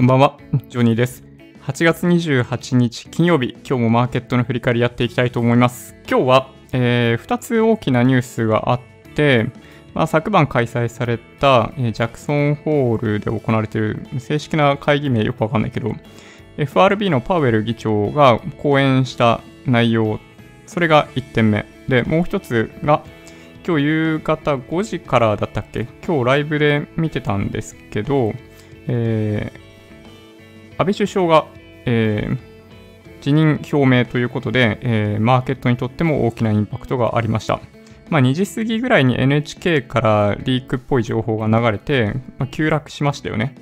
こんばんは、ジョニーです。8月28日金曜日、今日もマーケットの振り返りやっていきたいと思います。今日は、え2つ大きなニュースがあって、まあ、昨晩開催された、えージャクソンホールで行われている正式な会議名よくわかんないけど、FRB のパウエル議長が講演した内容、それが1点目。で、もう一つが、今日夕方5時からだったっけ？今日ライブで見てたんですけど、え安倍首相が、えー辞任表明ということで、えーマーケットにとっても大きなインパクトがありました。まあ、2時過ぎぐらいに NHK からリークっぽい情報が流れて、まあ、急落しましたよね。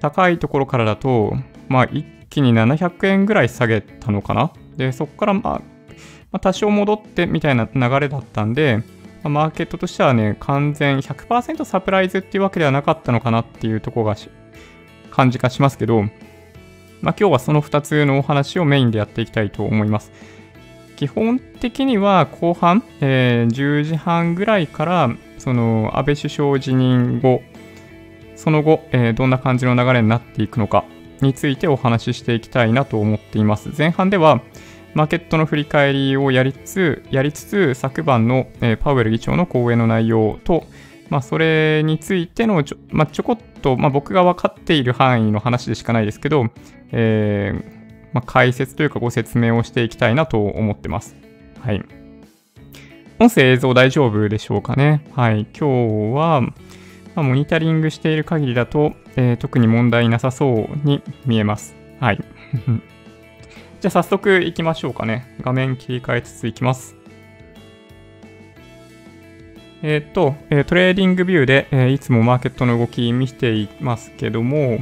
高いところからだと、まあ、一気に700円ぐらい下げたのかな。で、そこから、まあ、まあ、多少戻ってみたいな流れだったんで、まあマーケットとしてはね、完全100%サプライズっていうわけではなかったのかなっていうところが感じがしますけど、まあ、今日はその2つのお話をメインでやっていきたいと思います。基本的には後半、えー10時半ぐらいから、その安倍首相辞任後、その後、えーどんな感じの流れになっていくのかについてお話ししていきたいなと思っています。前半では、マーケットの振り返りをやりつつ、やりつつ昨晩の、えーパウエル議長の講演の内容と、まあ、それについてのちょ,、まあ、ちょこっと、まあ、僕が分かっている範囲の話でしかないですけど、えーまあ、解説というかご説明をしていきたいなと思ってます。はい。音声映像大丈夫でしょうかね？はい。今日は、まあ、モニタリングしている限りだと、えー特に問題なさそうに見えます。はい。じゃあ早速行きましょうかね。画面切り替えつつ行きます。えーっと、えートレーディングビューで、えーいつもマーケットの動き見ていますけども、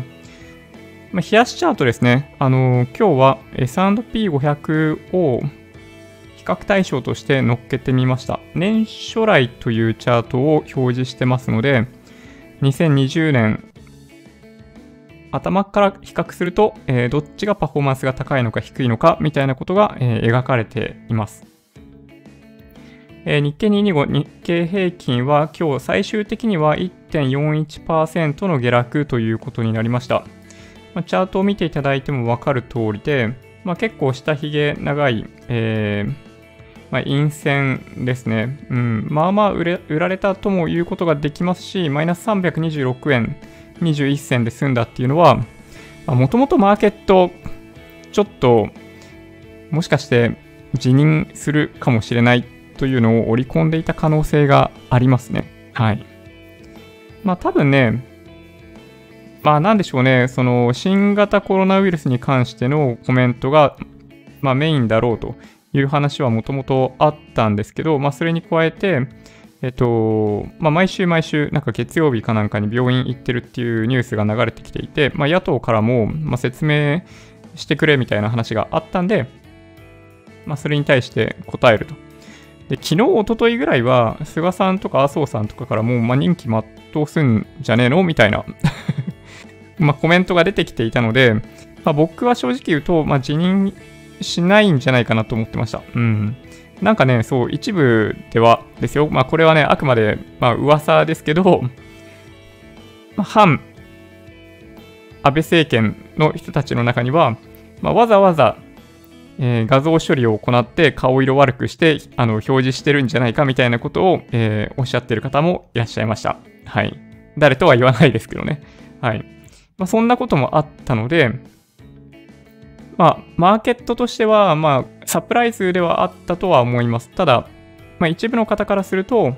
まあ、冷やしチャートですね。あのー今日は S&P500 を比較対象として乗っけてみました。年初来というチャートを表示してますので、2020年頭から比較すると、えーどっちがパフォーマンスが高いのか低いのかみたいなことが、えー描かれています。えー日経225日経平均は今日最終的には1.41%の下落ということになりました。まあチャートを見ていただいてもわかる通りで、まあ、結構下髭長い、えーまあ、陰線ですね。うん、まあまあ売れ売られたとも言うことができますし、マイナス326円21銭で済んだっていうのは、もともとマーケット、ちょっと、もしかして辞任するかもしれないというのを織り込んでいた可能性がありますね。はい。まあ多分ね、まあなんでしょうね、その新型コロナウイルスに関してのコメントが、まあメインだろうという話はもともとあったんですけど、まあそれに加えて、えっと、まあ毎週毎週、なんか月曜日かなんかに病院行ってるっていうニュースが流れてきていて、まあ野党からも、まあ、説明してくれみたいな話があったんで、まあそれに対して答えると。で、昨日、一昨日ぐらいは、菅さんとか麻生さんとかからもう、まあ、任期全うすんじゃねえのみたいなまあ、コメントが出てきていたので、まあ、僕は正直言うと、まあ、辞任しないんじゃないかなと思ってました。うん。なんかね、そう、一部ではですよ。まあ、これはね、あくまで、まあ、噂ですけど、まあ、反安倍政権の人たちの中には、まあ、わざわざ、えー画像処理を行って顔色悪くしてあの表示してるんじゃないかみたいなことを、えーおっしゃってる方もいらっしゃいました。はい。誰とは言わないですけどね。はい。まあ、そんなこともあったので、まあ、マーケットとしては、まあ、サプライズではあったとは思います。ただ、まあ、一部の方からすると、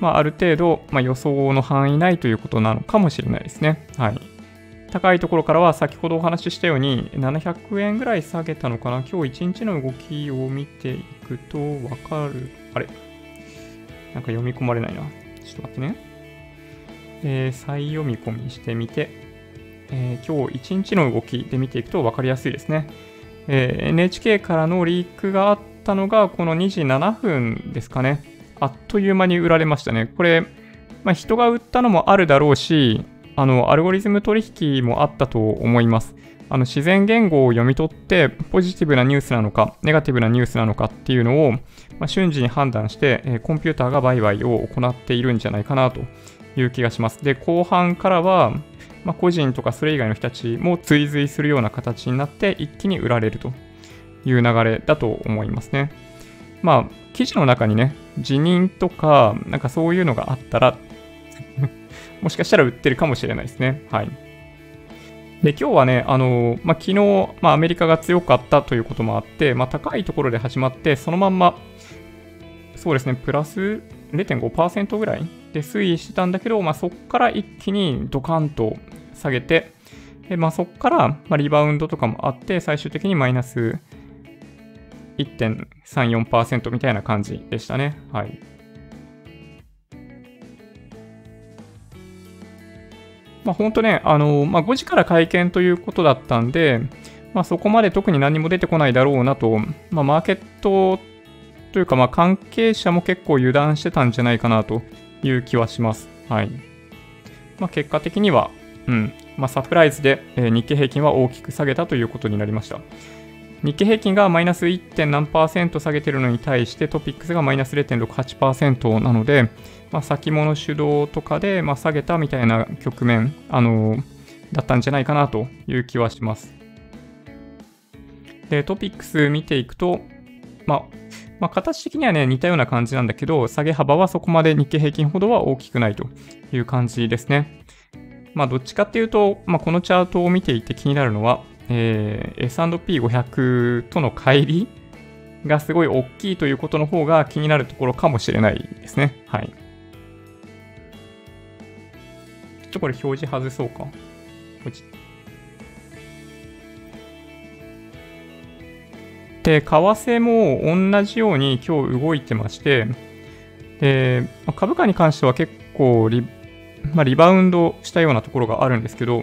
まあ、ある程度、まあ、予想の範囲内ということなのかもしれないですね。はい。高いところからは先ほどお話ししたように700円ぐらい下げたのかな今日一日の動きを見ていくとわかる。あれ？なんか読み込まれないな。ちょっと待ってね。えー再読み込みしてみて、えー今日一日の動きで見ていくと分かりやすいですね。えー NHK からのリークがあったのがこの2時7分ですかね。あっという間に売られましたね。これ、まあ、人が売ったのもあるだろうし、あの、アルゴリズム取引もあったと思います。あの、自然言語を読み取って、ポジティブなニュースなのか、ネガティブなニュースなのかっていうのを、まあ、瞬時に判断して、えーコンピューターが売買を行っているんじゃないかなという気がします。で、後半からは、まあ、個人とかそれ以外の人たちも追随するような形になって一気に売られるという流れだと思いますね。まあ、記事の中にね、辞任とか、なんかそういうのがあったら もしかしたら売ってるかもしれないですね。はい。で、今日はね、あの、まあ、昨日、まあ、アメリカが強かったということもあって、まあ、高いところで始まって、そのまんま、そうですね、プラス0.5%ぐらいで推移してたんだけど、まあ、そこから一気にドカンと下げて、でまあ、そこから、まあ、リバウンドとかもあって、最終的にマイナス1.34%みたいな感じでしたね。はい。まあ、本当ね、あの、まあ、5時から会見ということだったんで、まあ、そこまで特に何も出てこないだろうなと、まあ、マーケットというか、まあ、関係者も結構油断してたんじゃないかなという気はします。はい。まあ、結果的には、うん、まあ、サプライズで、え、日経平均は大きく下げたということになりました。日経平均がマイナス 1. 何パーセント下げてるのに対してトピックスがマイナス0.68%なので、まあ、先物主導とかで、まあ、下げたみたいな局面、あのー、だったんじゃないかなという気はします。で、トピックス見ていくと、まあ、まあ、形的にはね、似たような感じなんだけど、下げ幅はそこまで日経平均ほどは大きくないという感じですね。まあ、どっちかっていうと、まあ、このチャートを見ていて気になるのは、えー、S&P500 との乖離がすごい大きいということの方が気になるところかもしれないですね。はい。ちょっとこれ表示外そうか。こっち。で、為替も同じように今日動いてまして、で株価に関しては結構リ,、まあ、リバウンドしたようなところがあるんですけど、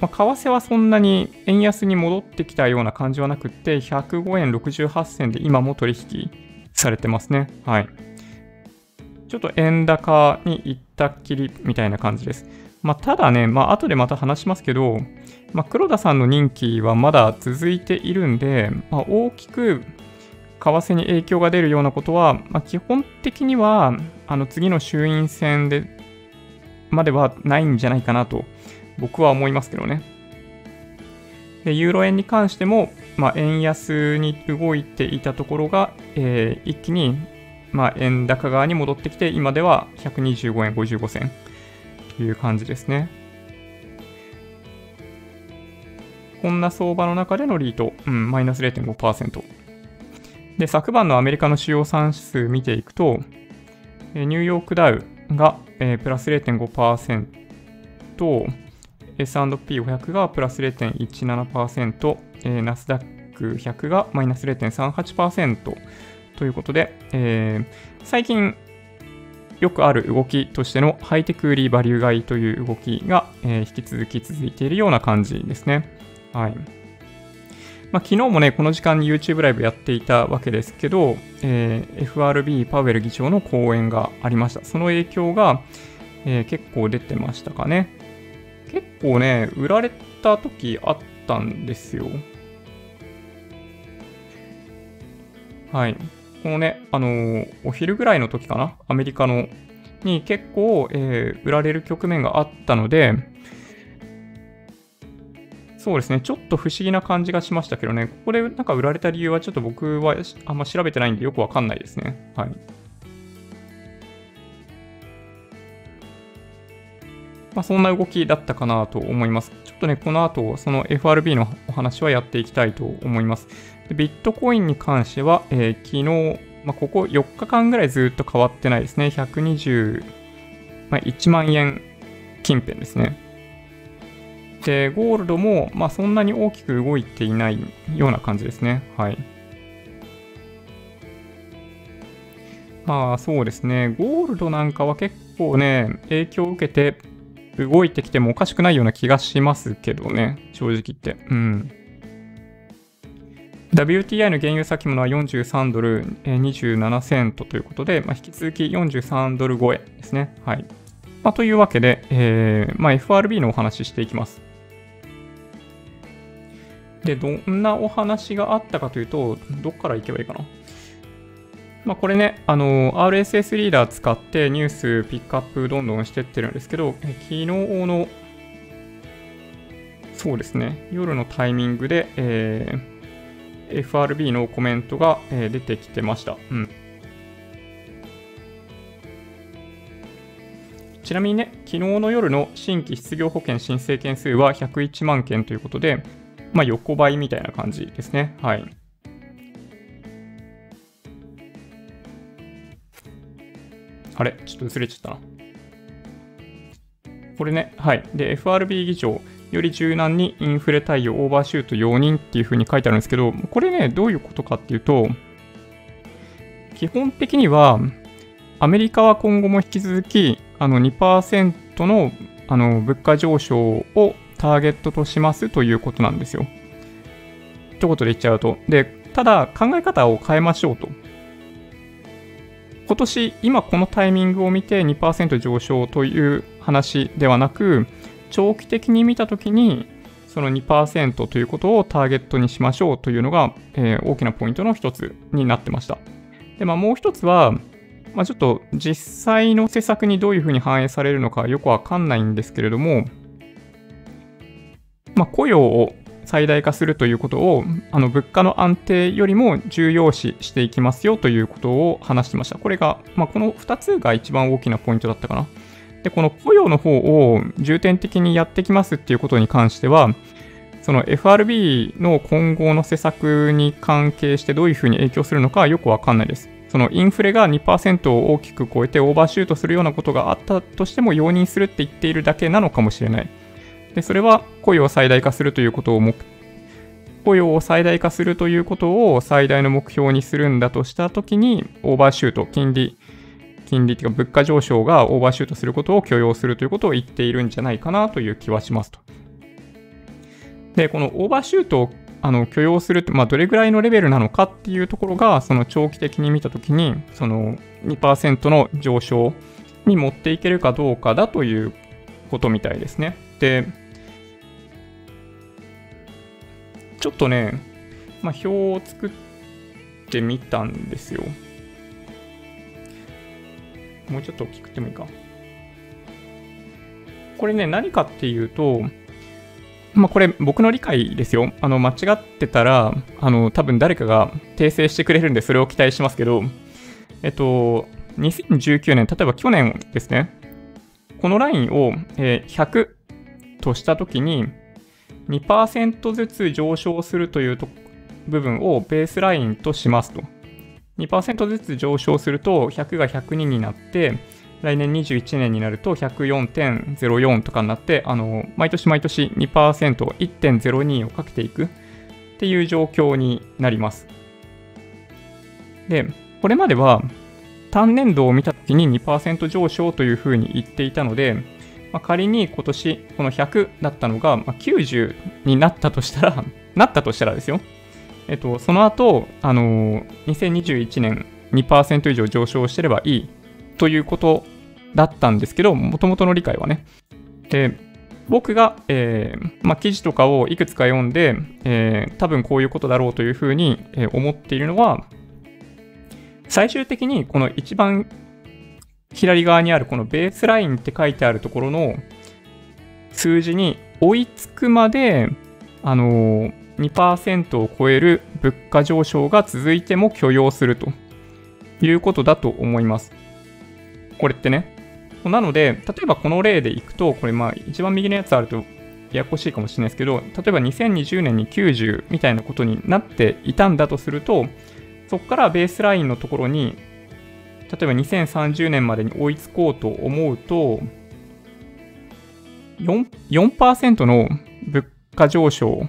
まあ、為替はそんなに円安に戻ってきたような感じはなくって、105円68銭で今も取引されてますね。はい。ちょっと円高に行ったっきりみたいな感じです。まあ、ただね、まあ、後でまた話しますけど、まあ、黒田さんの任期はまだ続いているんで、まあ、大きく為替に影響が出るようなことは、まあ、基本的にはあの次の衆院選でまではないんじゃないかなと僕は思いますけどね。でユーロ円に関しても、まあ、円安に動いていたところが、えー、一気に、まあ、円高側に戻ってきて、今では125円55銭という感じですね。こんな相場の中でのリート、うん、マイナス0.5%。で、昨晩のアメリカの主要産指数見ていくと、ニューヨークダウが、えー、プラス0.5%、S&P500 がプラス0.17%、えー、ナスダック100がマイナス0.38%ということで、えー、最近よくある動きとしてのハイテク売りバリュー買いという動きが、えー、引き続き続いているような感じですね。はい。まあ、昨日もね、この時間に YouTube ライブやっていたわけですけど、えー、FRB パウエル議長の講演がありました。その影響が、えー、結構出てましたかね。結構ね、売られた時あったんですよ。はい。このね、あのー、お昼ぐらいの時かな？アメリカの、に結構、えー、売られる局面があったので、そうですね、ちょっと不思議な感じがしましたけどね、ここでなんか売られた理由はちょっと僕はあんま調べてないんでよくわかんないですね。はい。まあ、そんな動きだったかなと思います。ちょっとね、この後、その FRB のお話はやっていきたいと思います。でビットコインに関しては、えー、昨日、まあ、ここ4日間ぐらいずっと変わってないですね。121、まあ、万円近辺ですね。で、ゴールドも、まあ、そんなに大きく動いていないような感じですね。はい。まあそうですね、ゴールドなんかは結構ね、影響を受けて、動いてきてもおかしくないような気がしますけどね、正直言って。うん。WTI の原油先物は43ドル27セントということで、まあ、引き続き43ドル超えですね。はい。まあ、というわけで、えーまあ、FRB のお話ししていきます。で、どんなお話があったかというと、どっから行けばいいかな。まあ、これね、あの、RSS リーダー使ってニュースピックアップどんどんしてってるんですけど、昨日の、そうですね、夜のタイミングで、えー、FRB のコメントが、えー、出てきてました。うん。ちなみにね、昨日の夜の新規失業保険申請件数は101万件ということで、まあ、横ばいみたいな感じですね。はい。あれ？ちょっと薄れちゃったな。これね、はい。で、FRB 議長、より柔軟にインフレ対応オーバーシュート容認っていう風に書いてあるんですけど、これね、どういうことかっていうと、基本的には、アメリカは今後も引き続き、あの2%のあの物価上昇をターゲットとしますということなんですよ。一言で言っちゃうと。で、ただ考え方を変えましょうと。今年、今このタイミングを見て2%上昇という話ではなく、長期的に見たときに、その2%ということをターゲットにしましょうというのが、えー、大きなポイントの一つになってました。で、まあ、もう一つは、まあ、ちょっと実際の施策にどういうふうに反映されるのかよくわかんないんですけれども、まあ、雇用を最大化するということを、あの物価の安定よりも重要視していきますよということを話してました。これが、まあ、この2つが一番大きなポイントだったかな。で、この雇用の方を重点的にやってきますっていうことに関しては、その FRB の今後の施策に関係してどういうふうに影響するのかよくわかんないです。そのインフレが2%を大きく超えてオーバーシュートするようなことがあったとしても容認するって言っているだけなのかもしれない。で、それは雇用を最大化するということを目、雇用を最大化するということを最大の目標にするんだとしたときに、オーバーシュート、金利、金利というか物価上昇がオーバーシュートすることを許容するということを言っているんじゃないかなという気はしますと。で、このオーバーシュートをあの許容するって、まあ、どれぐらいのレベルなのかっていうところが、その長期的に見たときに、その2%の上昇に持っていけるかどうかだということみたいですね。で、ちょっとね、まあ、表を作ってみたんですよ。もうちょっと大きくてもいいか。これね、何かっていうと、まあ、これ僕の理解ですよ。あの、間違ってたら、あの、多分誰かが訂正してくれるんで、それを期待しますけど、えっと、2019年、例えば去年ですね、このラインを、えー、100としたときに、2%ずつ上昇するという部分をベースラインとしますと。2%ずつ上昇すると100が102になって、来年21年になると104.04とかになって、あの、毎年毎年2%、1.02をかけていくっていう状況になります。で、これまでは単年度を見たときに2%上昇というふうに言っていたので、まあ、仮に今年この100だったのが、まあ、90になったとしたら、なったとしたらですよ。えっと、その後、あのー、2021年2%以上上昇してればいいということだったんですけど、もともとの理解はね。で、僕が、えーまあ、記事とかをいくつか読んで、えー、多分こういうことだろうというふうに、思っているのは、最終的にこの一番左側にあるこのベースラインって書いてあるところの数字に追いつくまで、あのー、2%を超える物価上昇が続いても許容するということだと思います。これってね。なので、例えばこの例でいくと、これまあ一番右のやつあるとややこしいかもしれないですけど、例えば2020年に90みたいなことになっていたんだとすると、そこからベースラインのところに、例えば2030年までに追いつこうと思うと、4%, の物価上昇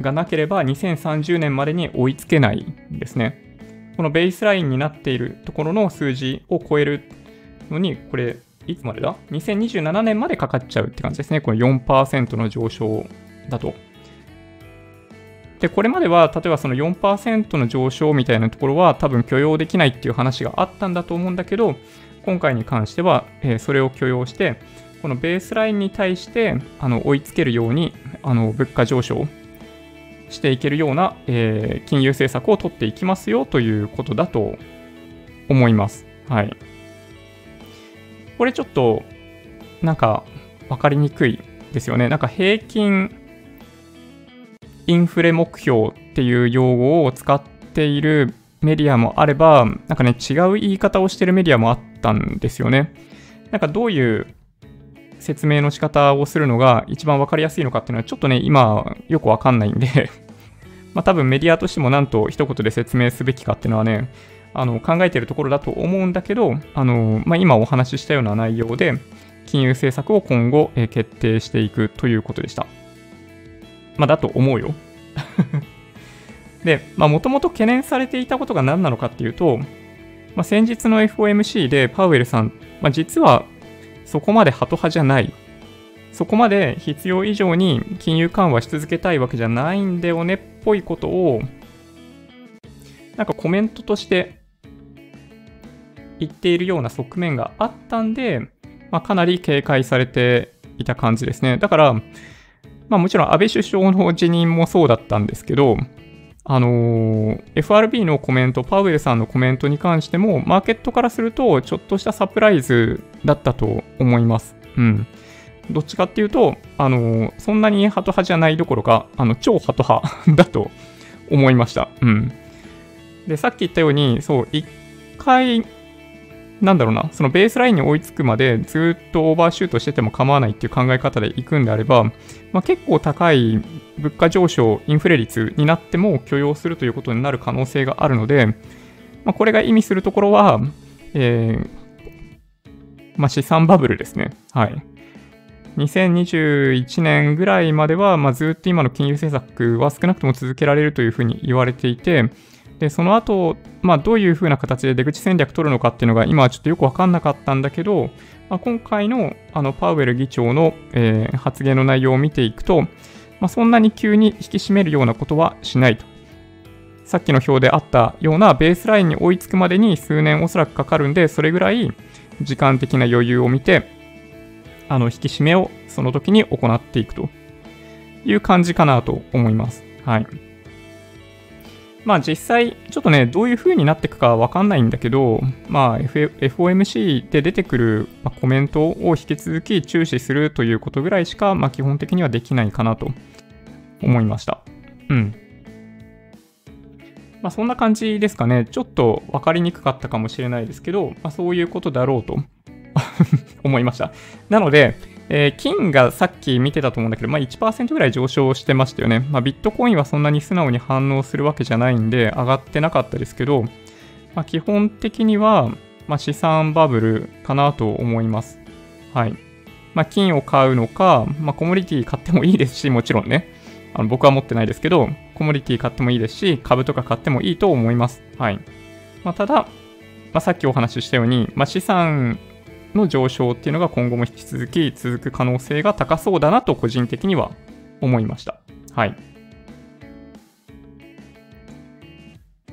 がなければ2030年までに追いつけないんですね。このベースラインになっているところの数字を超えるのに、これ、いつまでだ ?2027 年までかかっちゃうって感じですね。この4%の上昇だと。で、これまでは、例えばその4%の上昇みたいなところは多分許容できないっていう話があったんだと思うんだけど、今回に関しては、えー、それを許容して、このベースラインに対してあの追いつけるようにあの物価上昇していけるような、えー、金融政策を取っていきますよということだと思います。はい。これちょっと、なんか、わかりにくいですよね。なんか平均インフレ目標っていう用語を使っているメディアもあれば、なんかね、違う言い方をしてるメディアもあったんですよね。なんかどういう説明の仕方をするのが一番わかりやすいのかっていうのはちょっとね、今よくわかんないんで まあ多分メディアとしてもなんと一言で説明すべきかっていうのはね、あの考えてるところだと思うんだけど、あのまあ、今お話ししたような内容で、金融政策を今後、決定していくということでした。まあ、だと思うよ。で、まあ、もともと懸念されていたことが何なのかっていうと、まあ、先日の FOMC でパウエルさん、まあ、実はそこまでハト派じゃない。そこまで必要以上に金融緩和し続けたいわけじゃないんだよねっぽいことを、なんかコメントとして言っているような側面があったんで、まあ、かなり警戒されていた感じですね。だから、まあもちろん安倍首相の辞任もそうだったんですけど、あのー、FRB のコメント、パウエルさんのコメントに関しても、マーケットからすると、ちょっとしたサプライズだったと思います。うん。どっちかっていうと、あのー、そんなにハト派じゃないどころか、あの、超ハト派だと思いました。うん。で、さっき言ったように、そう、一回、なんだろうな、そのベースラインに追いつくまでずっとオーバーシュートしてても構わないっていう考え方でいくんであれば、まあ、結構高い物価上昇、インフレ率になっても許容するということになる可能性があるので、まあ、これが意味するところは、えー、まあ、資産バブルですね。はい。2021年ぐらいまでは、まあ、ずっと今の金融政策は少なくとも続けられるというふうに言われていて、で、その後、まあ、どういうふうな形で出口戦略取るのかっていうのが今はちょっとよくわかんなかったんだけど、まあ、今回のあのパウエル議長の、えー、発言の内容を見ていくと、まあ、そんなに急に引き締めるようなことはしないと。さっきの表であったようなベースラインに追いつくまでに数年おそらくかかるんで、それぐらい時間的な余裕を見て、あの引き締めをその時に行っていくという感じかなと思います。はい。まあ実際、ちょっとね、どういう風になっていくかわかんないんだけど、まあ FOMC で出てくるコメントを引き続き注視するということぐらいしか、まあ基本的にはできないかなと思いました。うん。まあそんな感じですかね。ちょっと分かりにくかったかもしれないですけど、まあそういうことだろうと 思いました。なので、えー、金がさっき見てたと思うんだけど、まあ、1%ぐらい上昇してましたよね。まあ、ビットコインはそんなに素直に反応するわけじゃないんで、上がってなかったですけど、まあ、基本的には、まあ、資産バブルかなと思います。はい。まあ、金を買うのか、まあ、コモディティ買ってもいいですし、もちろんね。あの僕は持ってないですけど、コモディティ買ってもいいですし、株とか買ってもいいと思います。はい。まあ、ただ、まあ、さっきお話ししたように、まあ、資産の上昇っていうのが今後も引き続き続く可能性が高そうだなと個人的には思いました。はい。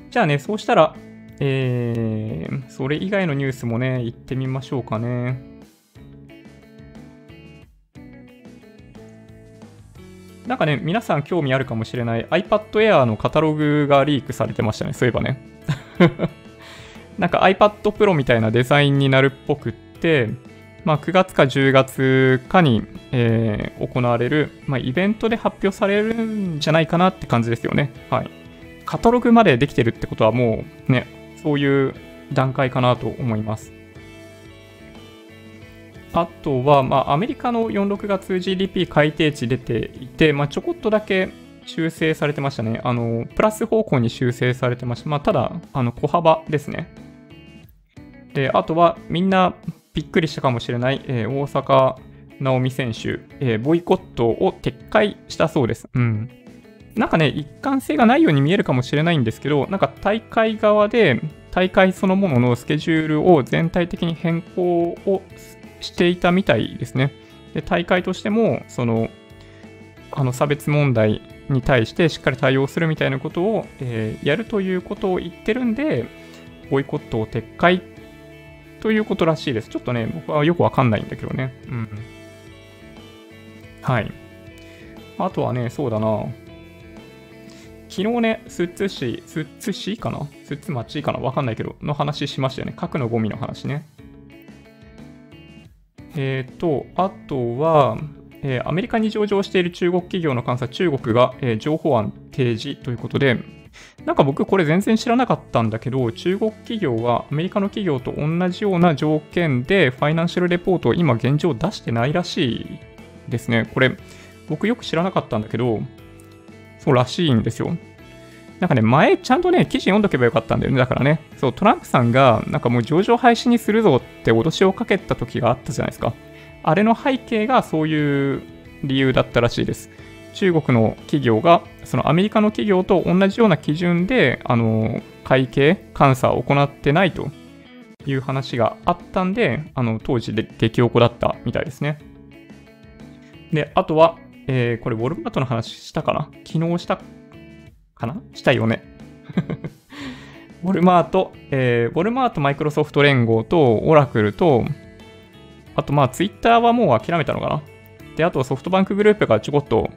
じゃあね、そうしたら、えー、それ以外のニュースもね、行ってみましょうかね。なんかね、皆さん興味あるかもしれない iPad Air のカタログがリークされてましたね、そういえばね。なんか iPad Pro みたいなデザインになるっぽくって、まあ、9月か10月かに、えー、行われる、まあ、イベントで発表されるんじゃないかなって感じですよね。はい。カタログまでできてるってことはもうね、そういう段階かなと思います。あとは、まあ、アメリカの4、6月 GDP 改定値出ていて、まあ、ちょこっとだけ修正されてましたね。あの、プラス方向に修正されてました。まあ、ただ、あの、小幅ですね。で、あとは、みんなびっくりしたかもしれない、えー、大坂なおみ選手、えー、ボイコットを撤回したそうです。うん。なんかね、一貫性がないように見えるかもしれないんですけど、なんか大会側で、大会そのもののスケジュールを全体的に変更をしていたみたいですね。で、大会としても、その、あの差別問題に対してしっかり対応するみたいなことを、えー、やるということを言ってるんで、ボイコットを撤回ということらしいです。ちょっとね、僕はよくわかんないんだけどね。うん。はい。あとはね、そうだな。昨日ね、スッツ市、スッツ市かな？スッツ町かな？わかんないけど、の話しましたよね。核のゴミの話ね。えっ、ー、と、あとは、えー、アメリカに上場している中国企業の監査、中国が、えー、情報案提示ということで、なんか僕これ全然知らなかったんだけど、中国企業はアメリカの企業と同じような条件でファイナンシャルレポートを今現状出してないらしいですね。これ僕よく知らなかったんだけど、そうらしいんですよ。なんかね、前ちゃんとね、記事読んどけばよかったんだよね。だからね、そう、トランプさんが、なんかもう上場廃止にするぞって脅しをかけた時があったじゃないですか。あれの背景がそういう理由だったらしいです。中国の企業が、そのアメリカの企業と同じような基準で、あの、会計、監査を行ってないという話があったんで、あの、当時で激おこだったみたいですね。で、あとは、えー、これ、ウォルマートの話したかな？昨日したかな？したよね。ウォルマート、えー、ウォルマート、マイクロソフト連合と、オラクルと、あとまあ、ツイッターはもう諦めたのかな？で、あとソフトバンクグループがちょこっと、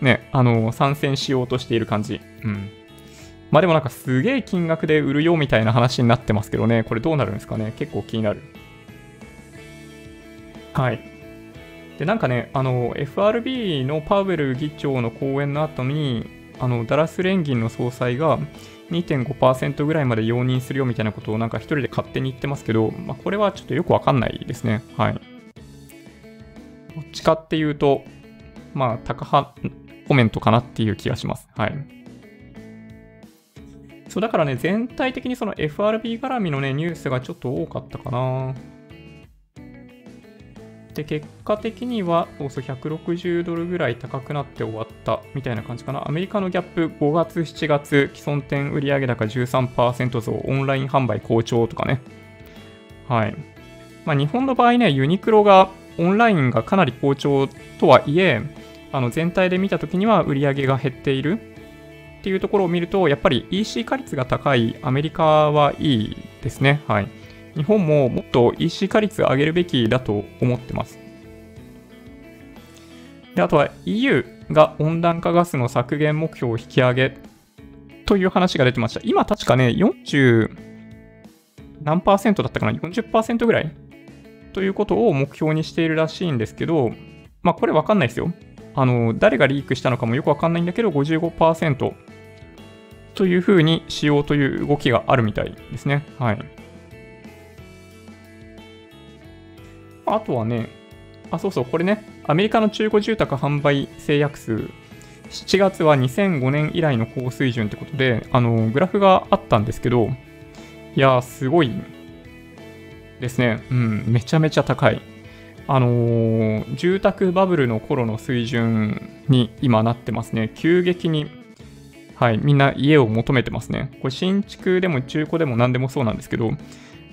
ね、あの、参戦しようとしている感じ。うん。まあでもなんかすげえ金額で売るよみたいな話になってますけどね、これどうなるんですかね結構気になる。はい。で、なんかね、あの、FRB のパウエル議長の講演の後に、あの、ダラス連銀の総裁が2.5%ぐらいまで容認するよみたいなことをなんか一人で勝手に言ってますけど、まあ、これはちょっとよくわかんないですね。はい。どっちかっていうと、まあ、高派コメントかなっていう気がします。はい。そう、だからね、全体的にその FRB 絡みのね、ニュースがちょっと多かったかな。で、結果的には、そうそう、160ドルぐらい高くなって終わったみたいな感じかな。アメリカのギャップ、5月、7月、既存店売上高13%増、オンライン販売好調とかね。はい。まあ、日本の場合ね、ユニクロがオンラインがかなり好調とはいえ、あの全体で見たときには売り上げが減っているっていうところを見ると、やっぱり EC 化率が高いアメリカはいいですね。はい。日本ももっと EC 化率上げるべきだと思ってます。で、あとは EU が温暖化ガスの削減目標を引き上げという話が出てました。今確かね、40何パーセントだったかな ?40% ぐらいということを目標にしているらしいんですけど、まあこれわかんないですよ。あの、誰がリークしたのかもよくわかんないんだけど、55%というふうにしようという動きがあるみたいですね。はい。あとはね、あ、そうそう、これね、アメリカの中古住宅販売制約数、7月は2005年以来の高水準ってことで、あの、グラフがあったんですけど、いや、すごいですね。うん、めちゃめちゃ高い。あのー、住宅バブルの頃の水準に今なってますね。急激に、はい、みんな家を求めてますね。これ新築でも中古でも何でもそうなんですけど、ま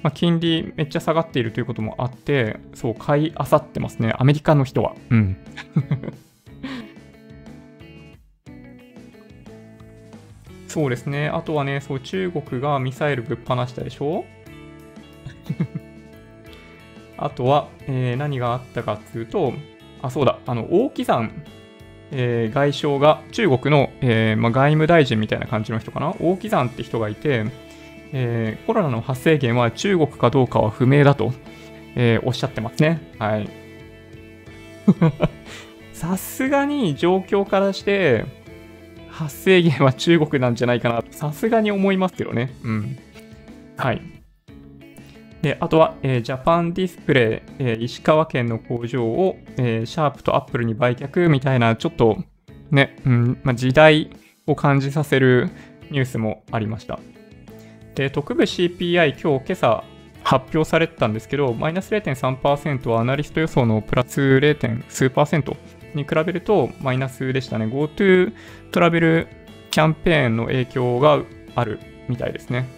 あ、金利めっちゃ下がっているということもあって、そう、買いあさってますね。アメリカの人は。うん。そうですね。あとはね、そう、中国がミサイルぶっ放したでしょ？あとは、えー、何があったかっていうと、あ、そうだ、あの、王岐山、えー、外相が、中国の、えーまあ、外務大臣みたいな感じの人かな？王岐山って人がいて、えー、コロナの発生源は中国かどうかは不明だと、えー、おっしゃってますね。はい。さすがに状況からして、発生源は中国なんじゃないかなさすがに思いますけどね。うん。はい。で、あとは、えー、ジャパンディスプレイ、えー、石川県の工場を、えー、シャープとアップルに売却みたいな、ちょっとね、うんまあ、時代を感じさせるニュースもありました。で、特部 CPI、今日、今朝発表されてたんですけど、マイナス0.3%はアナリスト予想のプラス 0. 数パーセントに比べるとマイナスでしたね。GoTo トラベルキャンペーンの影響があるみたいですね。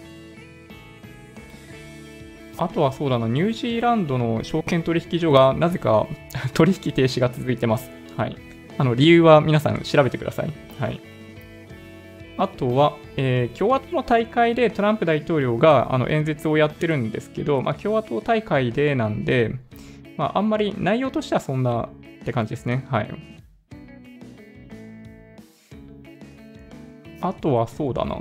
あとはそうだな、ニュージーランドの証券取引所がなぜか 取引停止が続いてます。はい。あの、理由は皆さん調べてください。はい。あとは、えー、共和党の大会でトランプ大統領があの演説をやってるんですけど、まあ、共和党大会でなんで、まあ、あんまり内容としてはそんなって感じですね。はい。あとはそうだな。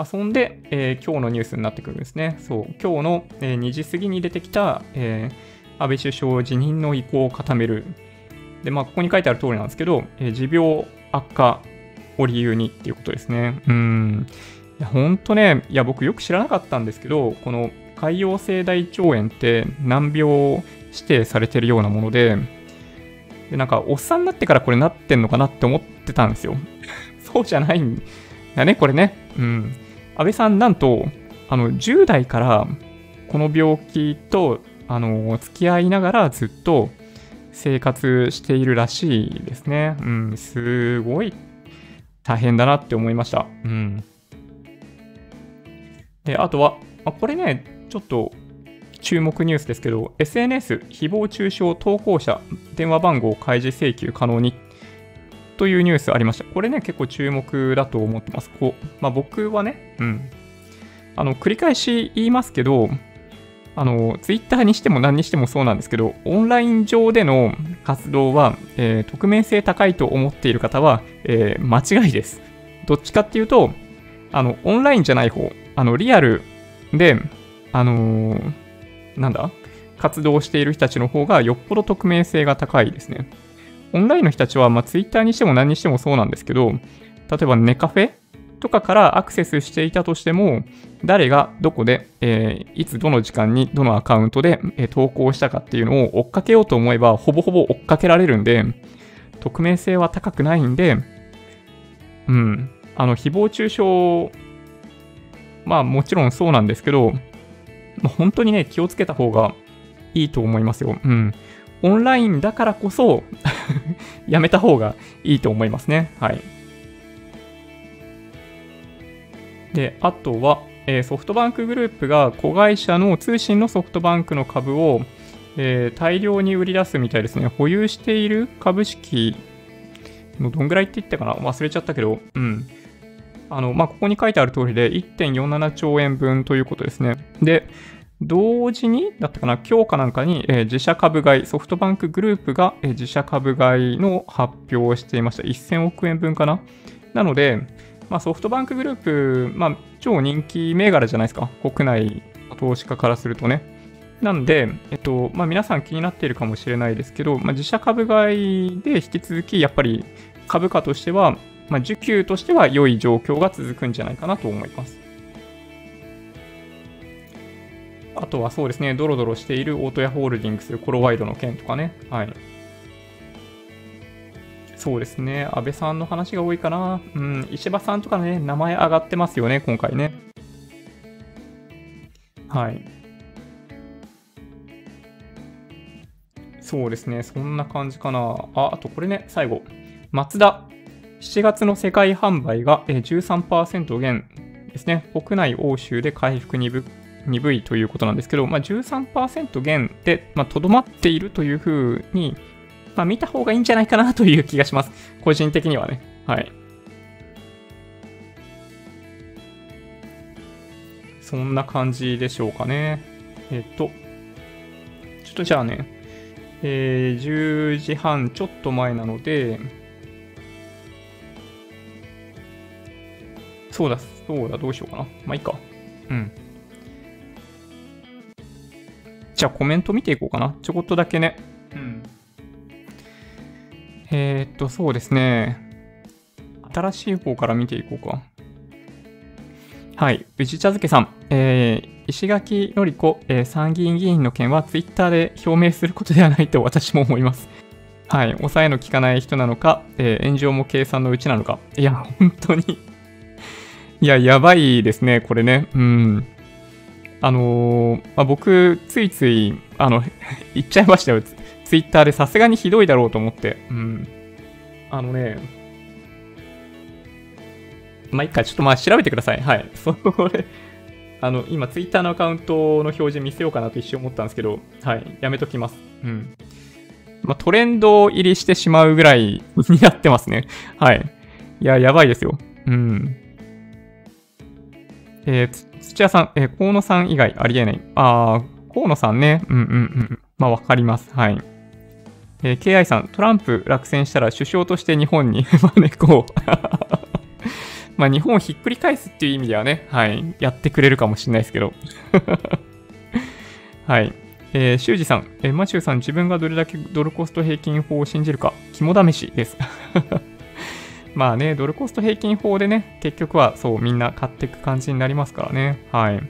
あそんで、えー、今日のニュースになってくるんですね。そう、今日の、えー、2時過ぎに出てきた、えー、安倍首相辞任の意向を固める。で、まあ、ここに書いてある通りなんですけど、えー、持病悪化を理由にっていうことですね。うん。いや、ほんとね、いや、僕よく知らなかったんですけど、この潰瘍性大腸炎って難病指定されてるようなもので、で、なんか、おっさんになってからこれなってんのかなって思ってたんですよ。そうじゃないんだね、これね。うん。安倍さん、なんと、あの、10代からこの病気と、あの、付き合いながらずっと生活しているらしいですね。うん、すごい大変だなって思いました。うん。で、あとは、あこれね、ちょっと注目ニュースですけど、SNS、誹謗中傷投稿者、電話番号開示請求可能にというニュースありました。これね、結構注目だと思ってます。こうまあ、僕はね、うん。あの、繰り返し言いますけど、あの、ツイッターにしても何にしてもそうなんですけど、オンライン上での活動は、えー、匿名性高いと思っている方は、えー、間違いです。どっちかっていうと、あの、オンラインじゃない方、あの、リアルで、あのー、なんだ活動している人たちの方がよっぽど匿名性が高いですね。オンラインの人たちは、まあ、Twitter にしても何にしてもそうなんですけど、例えばネカフェとかからアクセスしていたとしても、誰がどこで、えー、いつどの時間にどのアカウントで、えー、投稿したかっていうのを追っかけようと思えば、ほぼほぼ追っかけられるんで、匿名性は高くないんで、うん、あの、誹謗中傷、まあもちろんそうなんですけど、まあ、本当にね、気をつけた方がいいと思いますよ。うん。オンラインだからこそ やめた方がいいと思いますね。はい。で、あとは、えー、ソフトバンクグループが子会社の通信のソフトバンクの株を、えー、大量に売り出すみたいですね。保有している株式のどんぐらいって言ったかな？忘れちゃったけど、うん。あの、まあ、ここに書いてある通りで1.47兆円分ということですね。で、同時に、だったかな、今日かなんかに、えー、自社株買い、ソフトバンクグループが、えー、自社株買いの発表をしていました。1000億円分かな。なので、まあ、ソフトバンクグループ、まあ、超人気銘柄じゃないですか。国内投資家からするとね。なんで、えっと、まあ、皆さん気になっているかもしれないですけど、まあ、自社株買いで引き続き、やっぱり株価としては、まあ、需給としては良い状況が続くんじゃないかなと思います。あとはそうですね、ドロドロしているオートヤホールディングス、コロワイドの件とかね。はい。そうですね、安倍さんの話が多いかな。うん、石破さんとかね、名前上がってますよね、今回ね。はい。そうですね、そんな感じかな。あ、あとこれね、最後。マツダ。7月の世界販売が13%減ですね。国内欧州で回復鈍鈍いということなんですけど、まあ、13%減で、まあ、とどまっているというふうに、まあ、見た方がいいんじゃないかなという気がします。個人的にはね。はい。そんな感じでしょうかね。えっと、ちょっとじゃあね、えー、10時半ちょっと前なので、そうだ、そうだ、どうしようかな。まあいいか。うん。じゃあコメント見ていこうかな。ちょこっとだけね。うん。えー、っと、そうですね。新しい方から見ていこうか。はい。宇治茶漬さん。えー、石垣のり子、えー、参議院議員の件はツイッターで表明することではないと私も思います。はい。抑えの効かない人なのか、えー、炎上も計算のうちなのか。いや、本当にいや、やばいですね、これね。うん。あのー、まあ、僕、ついつい、あの、言っちゃいましたよ。ツイッターでさすがにひどいだろうと思って。うん。あのね、まあ、いっか、ちょっとまあ調べてください。はい。それ、あの、今、ツイッターのアカウントの表示見せようかなと一瞬思ったんですけど、はい。やめときます。うん。まあ、トレンド入りしてしまうぐらいになってますね。はい。いや、やばいですよ。うん。えー、土屋さん、えー、河野さん以外ありえない。あー、河野さんね。うんうんうん。まあ、わかります。はい。えー、KI さん、トランプ落選したら首相として日本に 招こう。まあ日本をひっくり返すっていう意味ではね、はい、やってくれるかもしれないですけど。はい。えー、修二さん、えー、マシューさん、自分がどれだけドルコスト平均法を信じるか、肝試しです。まあね、ドルコスト平均法でね、結局はそう、みんな買っていく感じになりますからね。はい。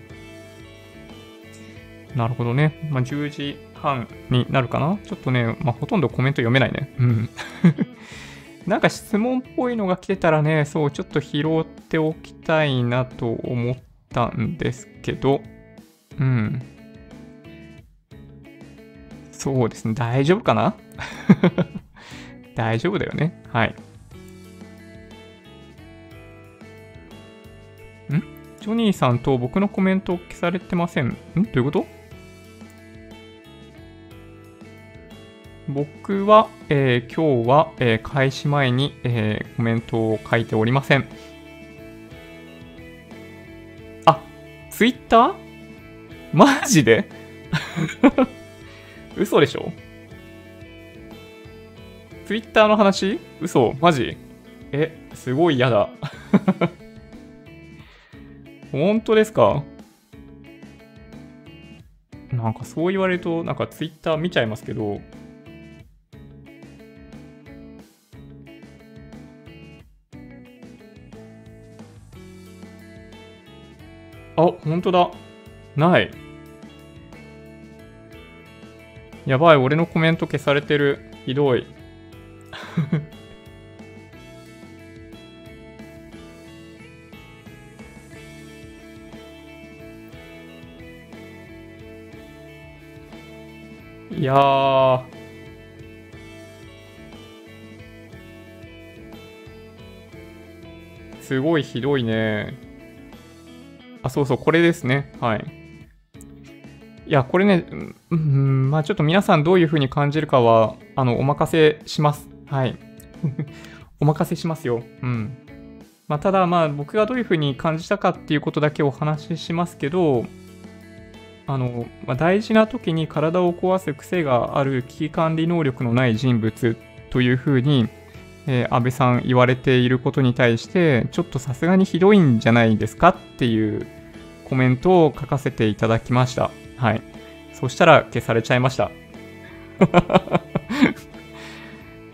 なるほどね。まあ、10時半になるかなちょっとね、まあ、ほとんどコメント読めないね。うん。なんか質問っぽいのが来てたらね、そう、ちょっと拾っておきたいなと思ったんですけど、うん。そうですね。大丈夫かな？大丈夫だよね。はい。ジョニーさんと僕のコメントを消されてません。ん？どういうこと？僕は、えー、今日は、えー、開始前に、えー、コメントを書いておりません。あ、ツイッター？マジで？嘘でしょ？ツイッターの話？嘘？マジ？え、すごい嫌だ。本当ですか？なんかそう言われると、なんかツイッター見ちゃいますけど、あ、本当だ。ない。やばい、俺のコメント消されてる。ひどい。いやー。すごいひどいね。あ、そうそう、これですね。はい。いや、これね、うん、まあちょっと皆さんどういうふうに感じるかは、あの、お任せします。はい。お任せしますよ。うん。まあただ、まあ僕がどういうふうに感じたかっていうことだけお話ししますけど、あの、まあ、大事な時に体を壊す癖がある危機管理能力のない人物というふうに、えー、安倍さん言われていることに対して、ちょっとさすがにひどいんじゃないですかっていうコメントを書かせていただきました。はい。そしたら消されちゃいました。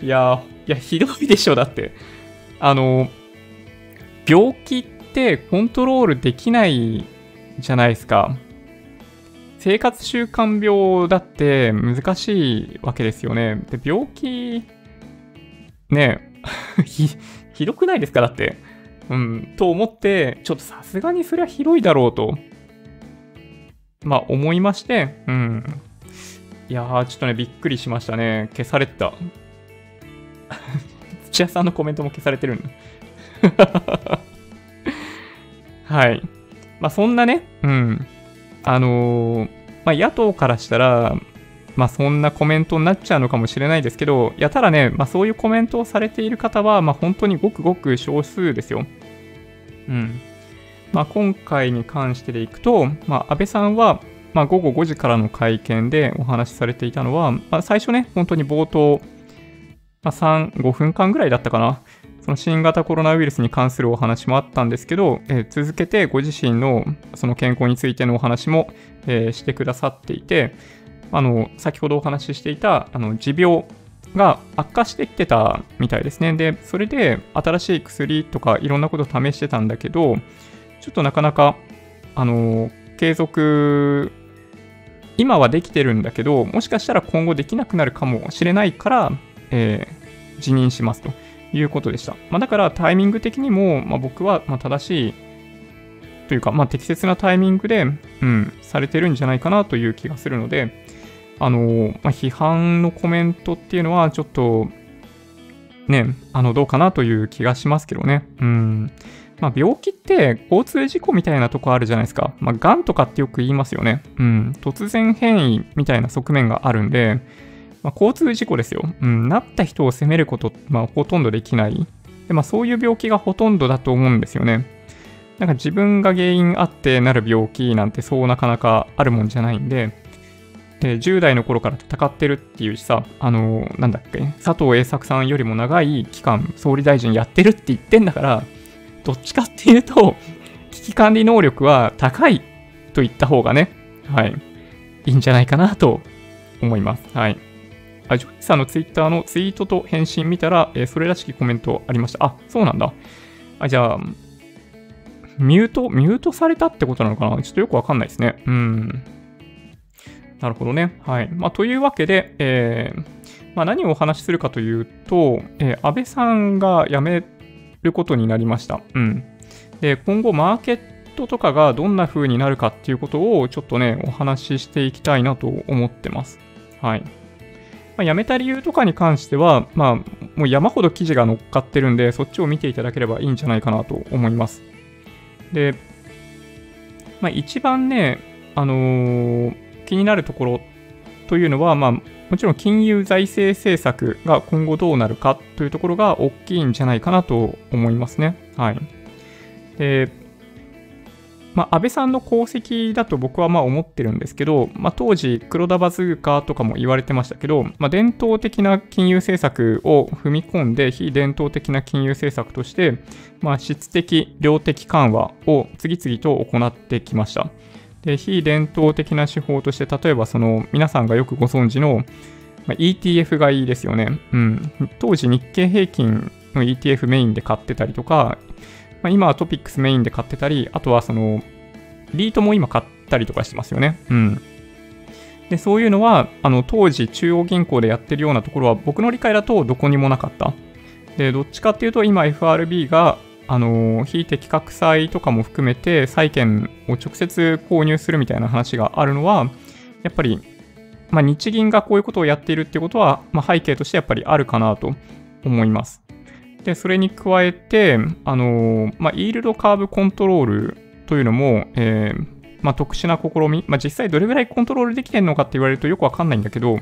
いやいや、ひどいでしょ、だって。あの、病気ってコントロールできないじゃないですか。生活習慣病だって難しいわけですよね。で、病気、ね ひ、ひどくないですか？だって。うん、と思って、ちょっとさすがにそれはひどいだろうと、まあ思いまして、うん。いやー、ちょっとね、びっくりしましたね。消されてた。土屋さんのコメントも消されてるんだ。はい。まあそんなね、うん。あのー、まあ、野党からしたら、まあ、そんなコメントになっちゃうのかもしれないですけど、いや、ただね、まあ、そういうコメントをされている方は、まあ、本当にごくごく少数ですよ。うん。まあ、今回に関してでいくと、まあ、安倍さんは、まあ、午後5時からの会見でお話しされていたのは、まあ、最初ね、本当に冒頭、まあ、3、5分間ぐらいだったかな。その新型コロナウイルスに関するお話もあったんですけど、えー、続けてご自身のその健康についてのお話も、えー、してくださっていて、あの、先ほどお話ししていた、あの、持病が悪化してきてたみたいですね。で、それで新しい薬とかいろんなことを試してたんだけど、ちょっとなかなか、あの、継続、今はできてるんだけど、もしかしたら今後できなくなるかもしれないから、えー、辞任しますと。いうことでした。まあ、だからタイミング的にも、まあ、僕はま正しいというか、まあ、適切なタイミングで、うん、されてるんじゃないかなという気がするので、あの、まあ、批判のコメントっていうのはちょっと、ね、あの、どうかなという気がしますけどね。うん。まあ、病気って交通事故みたいなとこあるじゃないですか。まあ、癌とかってよく言いますよね。うん。突然変異みたいな側面があるんで、まあ、交通事故ですよ。うん、なった人を責めること、まあ、ほとんどできない。で、まあ、そういう病気がほとんどだと思うんですよね。なんか自分が原因あってなる病気なんてそうなかなかあるもんじゃないんで、で、10代の頃から戦ってるっていうしさ、あのー、なんだっけ、佐藤栄作さんよりも長い期間、総理大臣やってるって言ってんだから、どっちかっていうと、危機管理能力は高いと言った方がね、はい、いいんじゃないかなと思います。はい。あ、ジョイさんのツイッターのツイートと返信見たら、えー、それらしきコメントありました。あ、そうなんだ。あ、じゃあ、ミュート、ミュートされたってことなのかな？ちょっとよくわかんないですね。うん。なるほどね。はい。まあ、というわけで、えー、まあ、何をお話しするかというと、えー、安倍さんが辞めることになりました。うん。で、今後、マーケットとかがどんな風になるかっていうことを、ちょっとね、お話ししていきたいなと思ってます。はい。まあ、辞めた理由とかに関しては、まあ、もう山ほど記事が載っかってるんで、そっちを見ていただければいいんじゃないかなと思います。で、まあ、一番ね、あのー、気になるところというのは、まあ、もちろん金融財政政策が今後どうなるかというところが大きいんじゃないかなと思いますね。はい。で、まあ、安倍さんの功績だと僕はまあ思ってるんですけど、まあ、当時、黒田バズーカーとかも言われてましたけど、まあ、伝統的な金融政策を踏み込んで、非伝統的な金融政策として、まあ、質的、量的緩和を次々と行ってきました。で、非伝統的な手法として、例えばその皆さんがよくご存知の、ETF がいいですよね。うん。当時日経平均の ETF メインで買ってたりとか、まあ、今はトピックスメインで買ってたり、あとはその、リートも今買ったりとかしてますよね。うん。で、そういうのは、あの、当時中央銀行でやってるようなところは、僕の理解だとどこにもなかった。で、どっちかっていうと、今 FRB が、あの、非適格債とかも含めて、債券を直接購入するみたいな話があるのは、やっぱり、まあ、日銀がこういうことをやっているってことは、まあ、背景としてやっぱりあるかなと思います。で、それに加えて、あのまあ、イールドカーブコントロールというのも、えー、まあ、特殊な試み、まあ、実際どれぐらいコントロールできてるのかって言われるとよくわかんないんだけど、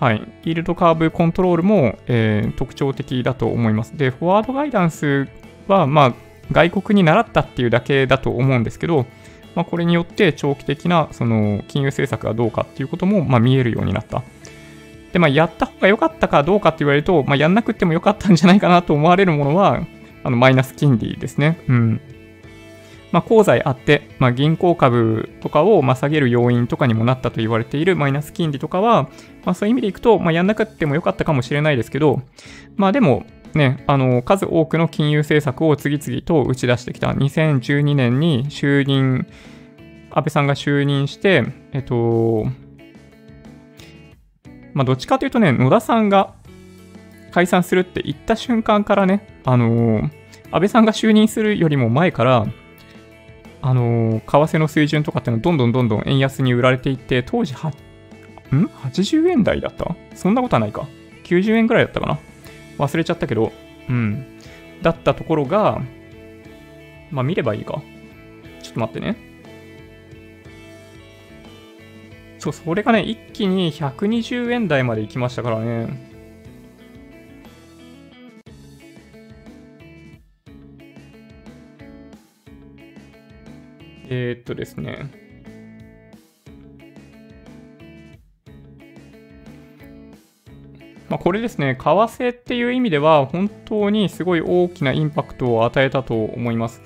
はい、イールドカーブコントロールも、えー、特徴的だと思います。で、フォワードガイダンスは、まあ、外国に習ったっていうだけだと思うんですけど、まあ、これによって長期的なその金融政策がどうかっていうことも、まあ、見えるようになった。で、まあ、やった方が良かったかどうかって言われると、まあ、やんなくても良かったんじゃないかなと思われるものは、あの、マイナス金利ですね。うん。まあ、功罪あって、まあ、銀行株とかをまあ下げる要因とかにもなったと言われているマイナス金利とかは、まあ、そういう意味でいくと、まあ、やんなくても良かったかもしれないですけど、まあでも、ね、あの、数多くの金融政策を次々と打ち出してきた。2012年に就任、安倍さんが就任して、えっと、まあ、どっちかというとね、野田さんが解散するって言った瞬間からね、あのー、安倍さんが就任するよりも前から、あのー、為替の水準とかっていうのはどんどんどんどん円安に売られていって、当時は、ん ?80 円台だった？そんなことはないか。90円ぐらいだったかな？忘れちゃったけど、うん。だったところが、まあ見ればいいか。ちょっと待ってね。そう、それがね、一気に120円台まで行きましたからね。えー、っとですね。まあ、これですね、為替っていう意味では、本当にすごい大きなインパクトを与えたと思います。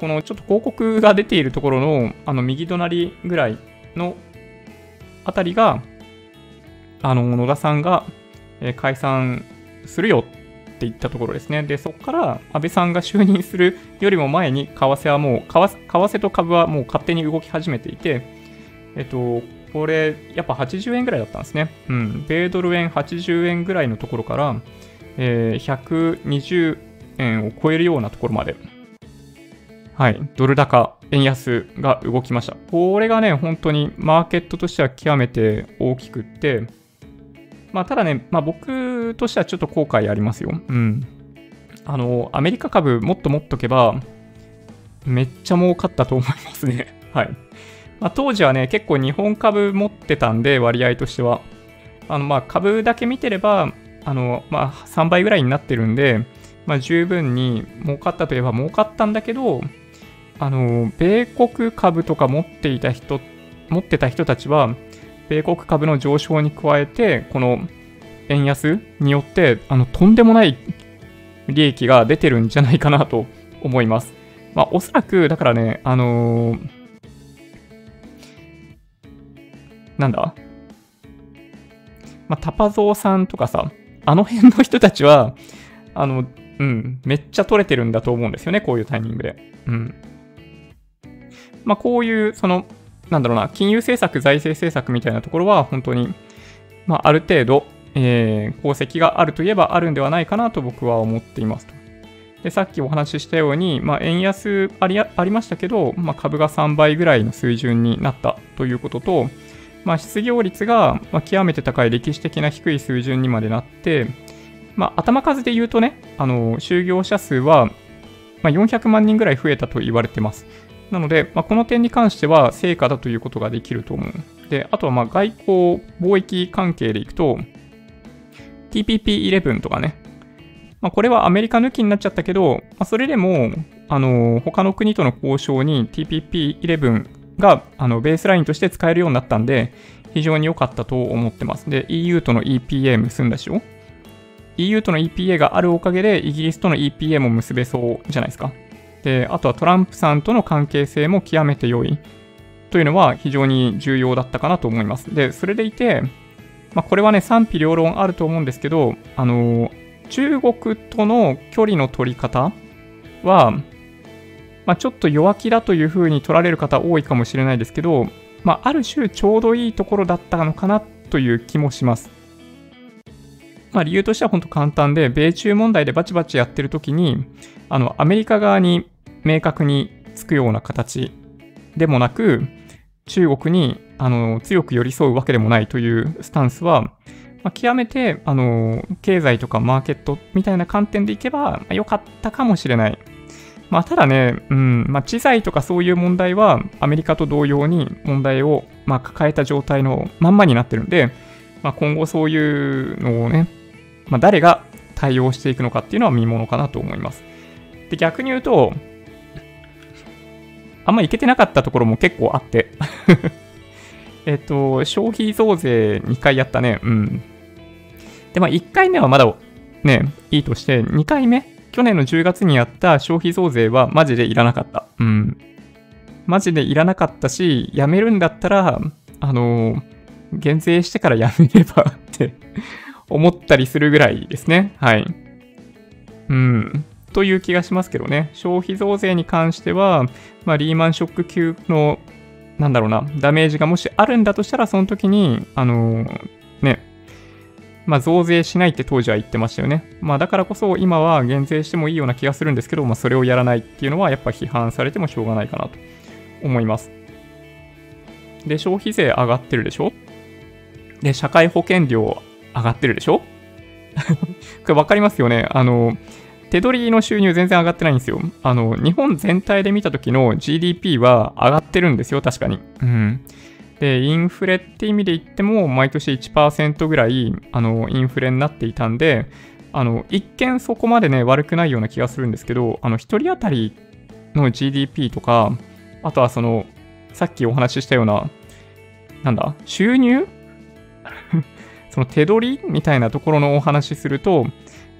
このちょっと広告が出ているところの、あの右隣ぐらいのあたりが、あの、野田さんが、解散するよって言ったところですね。で、そこから安倍さんが就任するよりも前に、為替はもう、為替と株はもう勝手に動き始めていて、えっと、これ、やっぱ80円ぐらいだったんですね。うん。米ドル円80円ぐらいのところから、えー、120円を超えるようなところまで、はい、ドル高円安が動きました。これがね、本当にマーケットとしては極めて大きくって、まあ、ただね、まあ、僕としてはちょっと後悔ありますよ。うん。あの、アメリカ株もっと持っとけば、めっちゃ儲かったと思いますね。はい。まあ、当時はね、結構日本株持ってたんで、割合としては。あの、まあ、株だけ見てれば、あの、まあ、3倍ぐらいになってるんで、まあ、十分に儲かったといえば儲かったんだけど、あの、米国株とか持っていた人、持ってた人たちは、米国株の上昇に加えて、この円安によって、あの、とんでもない利益が出てるんじゃないかなと思います。まあ、おそらく、だからね、あのー、なんだ？まあ、タパゾウさんとかさ、あの辺の人たちは、あの、うん、めっちゃ取れてるんだと思うんですよね、こういうタイミングで。うん。まあ、こういう、その、なんだろうな、金融政策、財政政策みたいなところは、本当に、まあ、ある程度、えー、功績があるといえばあるんではないかなと僕は思っていますと。で、さっきお話ししたように、まあ、円安ありありましたけど、まあ、株が3倍ぐらいの水準になったということと、まあ、失業率が、まあ、極めて高い歴史的な低い水準にまでなって、まあ、頭数で言うとね、あの、就業者数は、まあ、400万人ぐらい増えたと言われてます。なので、まあ、この点に関しては成果だということができると思う。で、あとはま外交、貿易関係でいくと、TPP11 とかね、まあ、これはアメリカ抜きになっちゃったけど、まあ、それでも、あの、他の国との交渉に TPP11 があのベースラインとして使えるようになったんで、非常に良かったと思ってます。で、EU との EPA 結んだしょ？EU との EPA があるおかげで、イギリスとの EPA も結べそうじゃないですか。で、あとはトランプさんとの関係性も極めて良いというのは非常に重要だったかなと思います。で、それでいて、まあ、これはね、賛否両論あると思うんですけど、あの、中国との距離の取り方は、まあ、ちょっと弱気だというふうに取られる方多いかもしれないですけど、まあ、ある種ちょうどいいところだったのかなという気もします。まあ、理由としては本当簡単で、米中問題でバチバチやってる時に、あの、アメリカ側に明確につくような形でもなく、中国にあの強く寄り添うわけでもないというスタンスは、まあ、極めてあの経済とかマーケットみたいな観点でいけば良、まあ、かったかもしれない。まあ、ただね、うんまあ、知財とかそういう問題はアメリカと同様に問題を、まあ、抱えた状態のまんまになってるんで、まあ、今後そういうのをね、まあ、誰が対応していくのかっていうのは見ものかなと思います。で逆に言うと、あんまいけてなかったところも結構あって えっと、消費増税2回やったね。うん。で、まあ1回目はまだね、いいとして、2回目、去年の10月にやった消費増税はマジでいらなかった。うん。マジでいらなかったし、やめるんだったら、あの減税してからやめればって思ったりするぐらいですね。はい。うん。という気がしますけどね。消費増税に関しては、まあ、リーマンショック級の、なんだろうな、ダメージがもしあるんだとしたら、その時に、あのー、ね、まあ、増税しないって当時は言ってましたよね。まあ、だからこそ今は減税してもいいような気がするんですけど、まあ、それをやらないっていうのはやっぱ批判されてもしょうがないかなと思います。で、消費税上がってるでしょ？で、社会保険料上がってるでしょ？これ分かりますよね？あの、手取りの収入全然上がってないんですよ。あの、日本全体で見た時の GDP は上がってるんですよ、確かに。うん。で、インフレって意味で言っても、毎年1%ぐらい、あの、インフレになっていたんで、あの、一見そこまでね、悪くないような気がするんですけど、あの、一人当たりの GDP とか、あとはその、さっきお話ししたような、なんだ、収入その手取りみたいなところのお話しすると、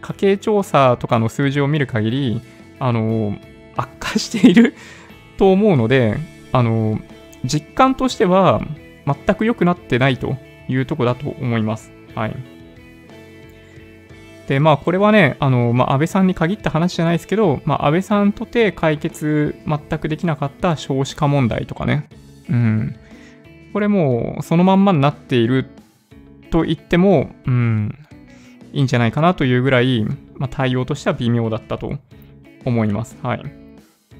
家計調査とかの数字を見る限り、あの、悪化していると思うので、あの、実感としては全く良くなってないというとこだと思います。はい。で、まあ、これはね、あの、まあ、安倍さんに限った話じゃないですけど、まあ、安倍さんとて解決全くできなかった少子化問題とかね。うん。これもう、そのまんまになっていると言っても、うん、いいんじゃないかなというぐらい、まあ、対応としては微妙だったと思います。はい。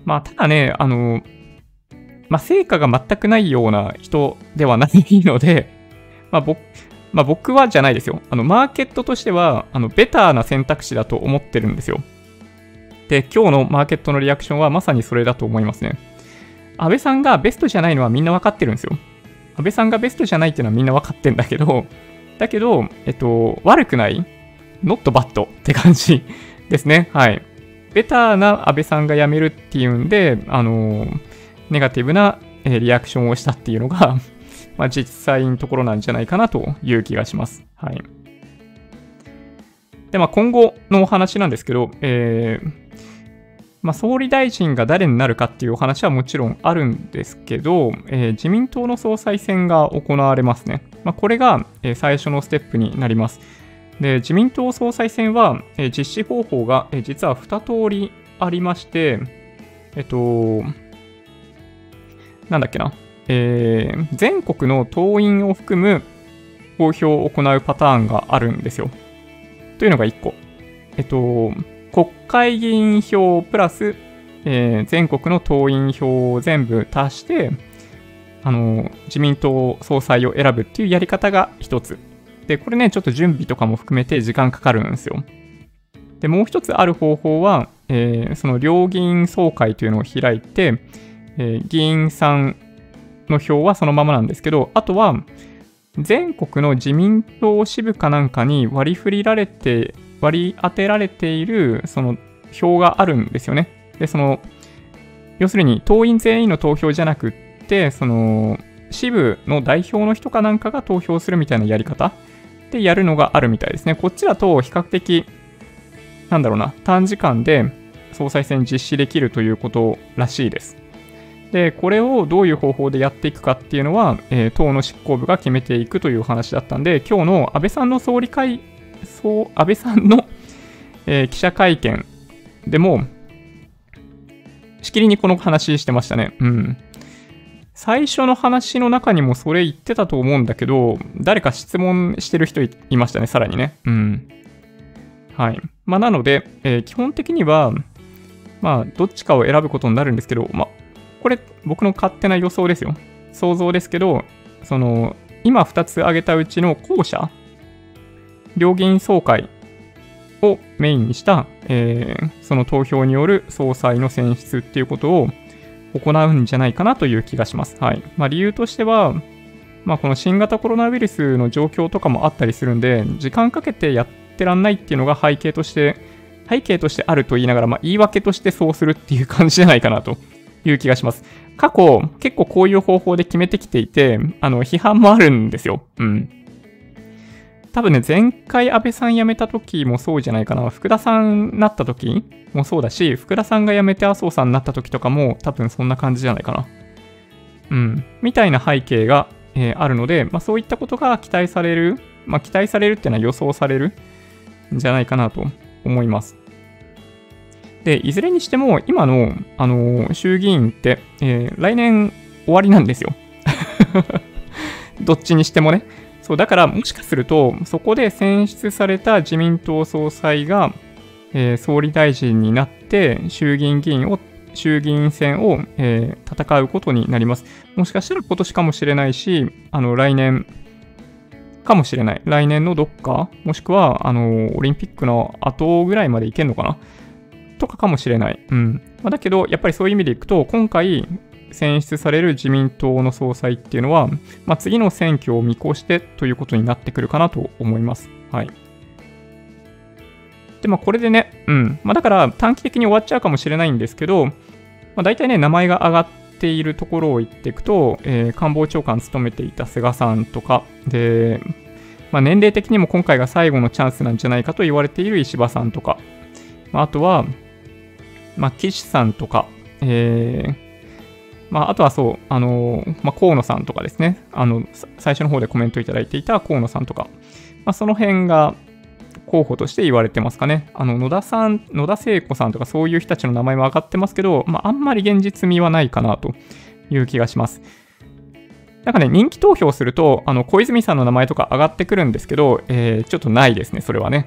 まあ、ただね、あの、まあ、成果が全くないような人ではないので、まあ、僕、まあ、僕はじゃないですよ。あの、マーケットとしては、あの、ベターな選択肢だと思ってるんですよ。で、今日のマーケットのリアクションはまさにそれだと思いますね。安倍さんがベストじゃないのはみんな分かってるんですよ。安倍さんがベストじゃないっていうのはみんな分かってんだけど、だけど、えっと、悪くない not bad って感じ ですね。はい。ベターな安倍さんが辞めるっていうんで、あの、ネガティブな、えリアクションをしたっていうのが まあ、実際のところなんじゃないかなという気がします。はい。で、まあ、今後のお話なんですけど、えー、まあ、総理大臣が誰になるかっていうお話はもちろんあるんですけど、えー、自民党の総裁選が行われますね。まあ、これが、え最初のステップになります。で自民党総裁選は、え実施方法が、え実は2通りありまして、えっと、なんだっけな、えー、全国の党員を含む投票を行うパターンがあるんですよ。というのが1個。えっと、国会議員票プラス、えー、全国の党員票を全部足して、あの、自民党総裁を選ぶっていうやり方が1つ。で、これね、ちょっと準備とかも含めて時間かかるんですよ。で、もう1つある方法は、えー、その両議員総会というのを開いて、えー、議員さんの票はそのままなんですけど、あとは、全国の自民党支部かなんかに割り振りられて、割り当てられている、その票があるんですよね。で、その、要するに党員全員の投票じゃなくって、その、支部の代表の人かなんかが投票するみたいなやり方でやるのがあるみたいですね。こっちだと比較的、なんだろうな、短時間で総裁選実施できるということらしいです。で、これをどういう方法でやっていくかっていうのは、えー、党の執行部が決めていくという話だったんで、今日の安倍さんの総理会、そう安倍さんの、えー、記者会見でも、しきりにこの話してましたね。うん。最初の話の中にもそれ言ってたと思うんだけど、誰か質問してる人いましたね、さらにね。うん。はい。まあ、なので、えー、基本的には、まあ、どっちかを選ぶことになるんですけど、まあ、これ僕の勝手な予想ですよ。想像ですけど、その、今2つ挙げたうちの後者、両議員総会をメインにした、えー、その投票による総裁の選出っていうことを行うんじゃないかなという気がします。はい。まあ、理由としては、まあ、この新型コロナウイルスの状況とかもあったりするんで、時間かけてやってらんないっていうのが背景として、背景としてあると言いながら、まあ、言い訳としてそうするっていう感じじゃないかなという気がします。過去、結構こういう方法で決めてきていて、あの、批判もあるんですよ。うん。多分ね、前回安倍さん辞めた時もそうじゃないかな。福田さんなった時もそうだし、福田さんが辞めて麻生さんになった時とかも多分そんな感じじゃないかな。うん。みたいな背景が、えー、あるので、まあそういったことが期待される、まあ期待されるっていうのは予想されるんじゃないかなと思います。で、いずれにしても、今の、あの衆議院って、えー、来年終わりなんですよ。どっちにしてもね。そう、だからもしかすると、そこで選出された自民党総裁が、えー、総理大臣になって、衆議院議員を、衆議院選を、えー、戦うことになります。もしかしたら今年かもしれないし、あの、来年かもしれない。来年のどっか、もしくは、あの、オリンピックの後ぐらいまでいけんのかな？とかかもしれない。うん。まあ、だけど、やっぱりそういう意味でいくと、今回選出される自民党の総裁っていうのは、まあ、次の選挙を見越してということになってくるかなと思います。はい。で、まあ、これでね、うん。まあ、だから短期的に終わっちゃうかもしれないんですけど、まあ、大体ね、名前が上がっているところを言っていくと、えー、官房長官務めていた菅さんとか、で、まあ、年齢的にも今回が最後のチャンスなんじゃないかと言われている石破さんとか、まあ、あとは、まあ、岸さんとか、えー、まあ、あとはそう、あのまあ、河野さんとかですね、あの、最初の方でコメントいただいていた河野さんとか、まあ、その辺が候補として言われてますかね。あの、野田さん、野田聖子さんとかそういう人たちの名前も上がってますけど、まあ、あんまり現実味はないかなという気がします。なんかね、人気投票すると、あの、小泉さんの名前とか上がってくるんですけど、えー、ちょっとないですね、それはね。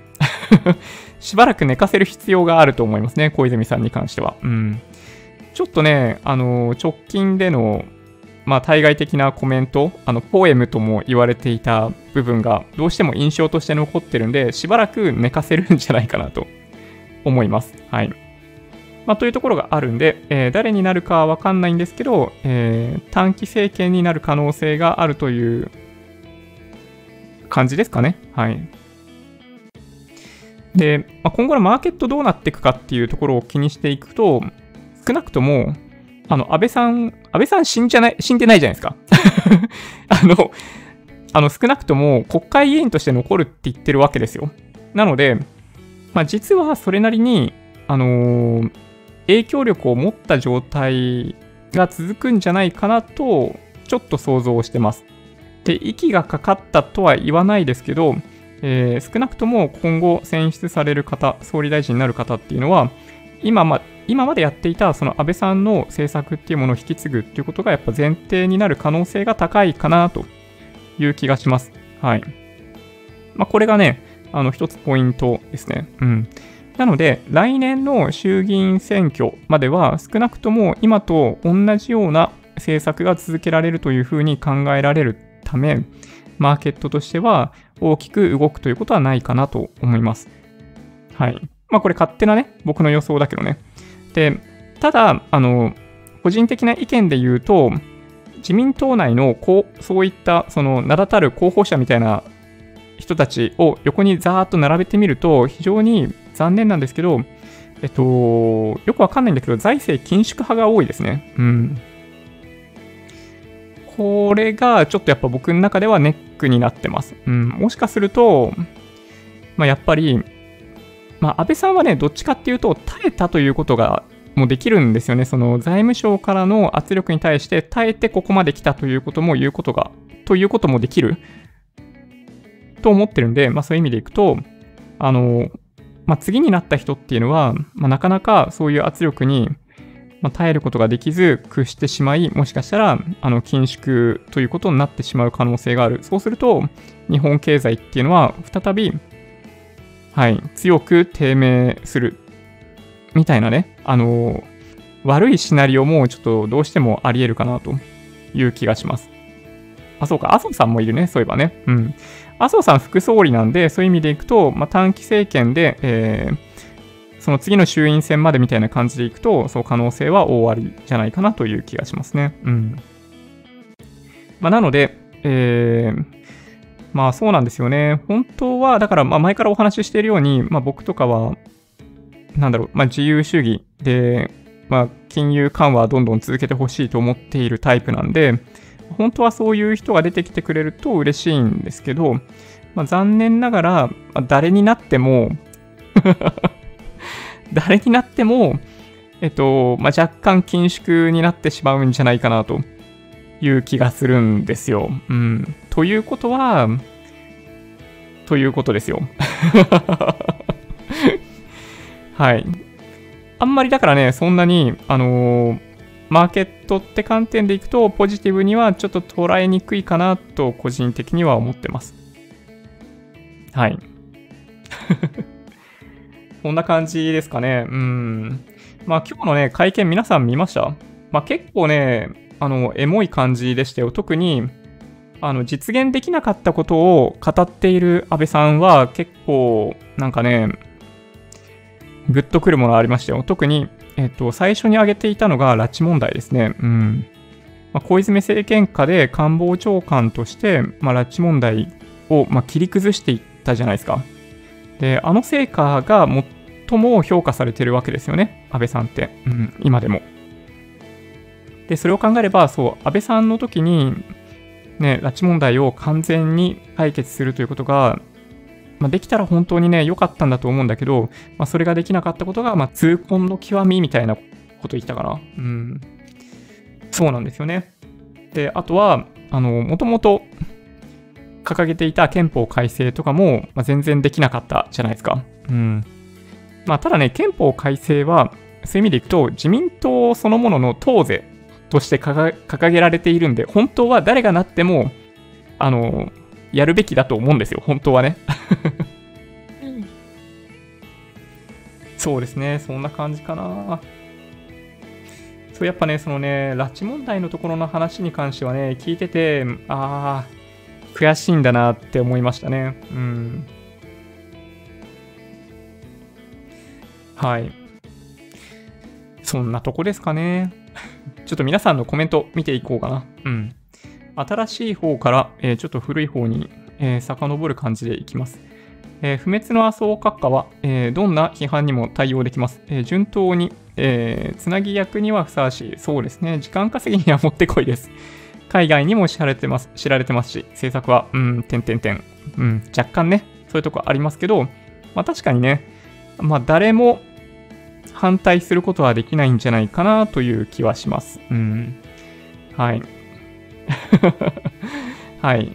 しばらく寝かせる必要があると思いますね、小泉さんに関しては。うん。ちょっとね、あの、直近での、まあ、対外的なコメント、あの、ポエムとも言われていた部分が、どうしても印象として残ってるんで、しばらく寝かせるんじゃないかなと思います。はい。まあ、というところがあるんで、えー、誰になるかはわかんないんですけど、えー、短期政権になる可能性があるという感じですかね。はい。で、まあ、今後のマーケットどうなっていくかっていうところを気にしていくと、少なくとも、あの、安倍さん、安倍さん死んじゃない、死んでないじゃないですか。あの、あの、少なくとも国会議員として残るって言ってるわけですよ。なので、まあ、実はそれなりに、あのー、影響力を持った状態が続くんじゃないかなと、ちょっと想像してます。で、息がかかったとは言わないですけど、えー、少なくとも今後選出される方、総理大臣になる方っていうのは、今ま今までやっていたその安倍さんの政策っていうものを引き継ぐっていうことがやっぱ前提になる可能性が高いかなという気がします。はい。まあ、これがね、あの一つポイントですね。うん。なので、来年の衆議院選挙までは少なくとも今と同じような政策が続けられるというふうに考えられるため、マーケットとしては大きく動くということはないかなと思います。はい。まあこれ勝手なね、僕の予想だけどね。で、ただ、あの、個人的な意見で言うと、自民党内のこうそういったその名だたる候補者みたいな人たちを横にザーッと並べてみると、非常に残念なんですけど、えっと、よくわかんないんだけど、財政緊縮派が多いですね。うん。これがちょっとやっぱ僕の中ではネックになってます。うん。もしかすると、まあ、やっぱり、まあ、安倍さんはね、どっちかっていうと、耐えたということがもうできるんですよね。その財務省からの圧力に対して耐えてここまで来たということも言うことが、ということもできると思ってるんで、まあそういう意味でいくと、あの、まあ次になった人っていうのは、まあなかなかそういう圧力に、まあ、耐えることができず屈してしまい、もしかしたら、あの、緊縮ということになってしまう可能性がある。そうすると、日本経済っていうのは再び、はい、強く低迷する。みたいなね、あの悪いシナリオもちょっとどうしてもあり得るかなという気がします。あ、そうか、麻生さんもいるね、そういえばね。うん。麻生さん副総理なんで、そういう意味でいくと、まあ、短期政権で、えー、その次の衆院選までみたいな感じでいくと、そう可能性は大ありじゃないかなという気がしますね。うん。まあ、なので、えー、まあそうなんですよね。本当は、だからま前からお話ししているように、まあ僕とかは、なんだろう、まあ自由主義で、まあ金融緩和はどんどん続けてほしいと思っているタイプなんで、本当はそういう人が出てきてくれると嬉しいんですけど、まあ、残念ながら、ま、誰になっても 誰になっても、えっと、まあ、若干緊縮になってしまうんじゃないかなという気がするんですよ。うん。ということは、ということですよ。はい。あんまりだからね、そんなに、あのー、マーケットって観点でいくと、ポジティブにはちょっと捉えにくいかなと、個人的には思ってます。はい。こんな感じですかね。うん。まあ今日のね、会見皆さん見ました？まあ結構ね、あの、エモい感じでしたよ。特に、あの、実現できなかったことを語っている安倍さんは結構、なんかね、グッとくるものありましたよ。特に、えっと、最初に挙げていたのが拉致問題ですね。うん。まあ、小泉政権下で官房長官として、まあ、拉致問題を、まあ、切り崩していったじゃないですか。で、あの成果が最も評価されてるわけですよね。安倍さんって。うん、今でも。で、それを考えれば、そう、安倍さんの時に、ね、拉致問題を完全に解決するということが、まあ、できたら本当にね、良かったんだと思うんだけど、まあ、それができなかったことが、まあ、痛恨の極みみたいなこと言ったかな。うん。そうなんですよね。で、あとは、あの、もともと掲げていた憲法改正とかも、まあ、全然できなかったじゃないですか。うん。まあ、ただね、憲法改正は、そういう意味でいくと、自民党そのものの党是として掲げられているんで、本当は誰がなっても、あの、やるべきだと思うんですよ、本当はね。そうですね、そんな感じかな。そう、やっぱね、そのね、拉致問題のところの話に関してはね、聞いてて、ああ、悔しいんだなって思いましたね。うん。はい。そんなとこですかね。ちょっと皆さんのコメント見ていこうかな。うん。新しい方から、えー、ちょっと古い方に、えー、遡る感じでいきます。えー、不滅の麻生閣下は、えー、どんな批判にも対応できます。えー、順当に、えー、つなぎ役にはふさわしい。そうですね。時間稼ぎにはもってこいです。海外にも知られてます知られてますし、政策は、うん、点々点。うん、若干ね、そういうとこありますけど、まあ確かにね、まあ誰も、反対することはできないんじゃないかなという気はします。うん。はい。はい。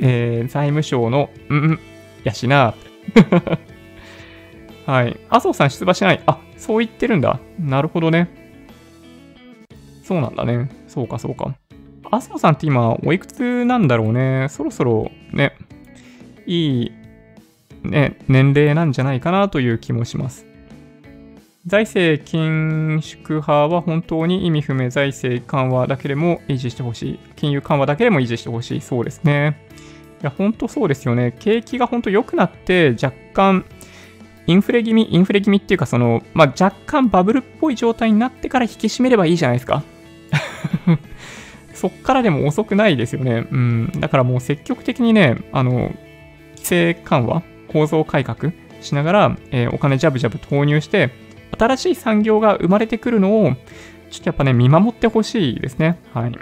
えー、財務省の、うん、やしな。はい。麻生さん出馬しない。あ、そう言ってるんだ。なるほどね。そうなんだね。そうか、そうか。麻生さんって今、おいくつなんだろうね。そろそろね、いい、ね、年齢なんじゃないかなという気もします。財政緊縮派は本当に意味不明財政緩和だけでも維持してほしい。金融緩和だけでも維持してほしい。そうですね。いや、本当そうですよね。景気が本当良くなって若干インフレ気味、インフレ気味っていうかその、まあ、若干バブルっぽい状態になってから引き締めればいいじゃないですか。そっからでも遅くないですよね。うん。だからもう積極的にね、あの、規制緩和、構造改革しながら、えー、お金ジャブジャブ投入して、新しい産業が生まれてくるのを、ちょっとやっぱね、見守ってほしいですね。はい。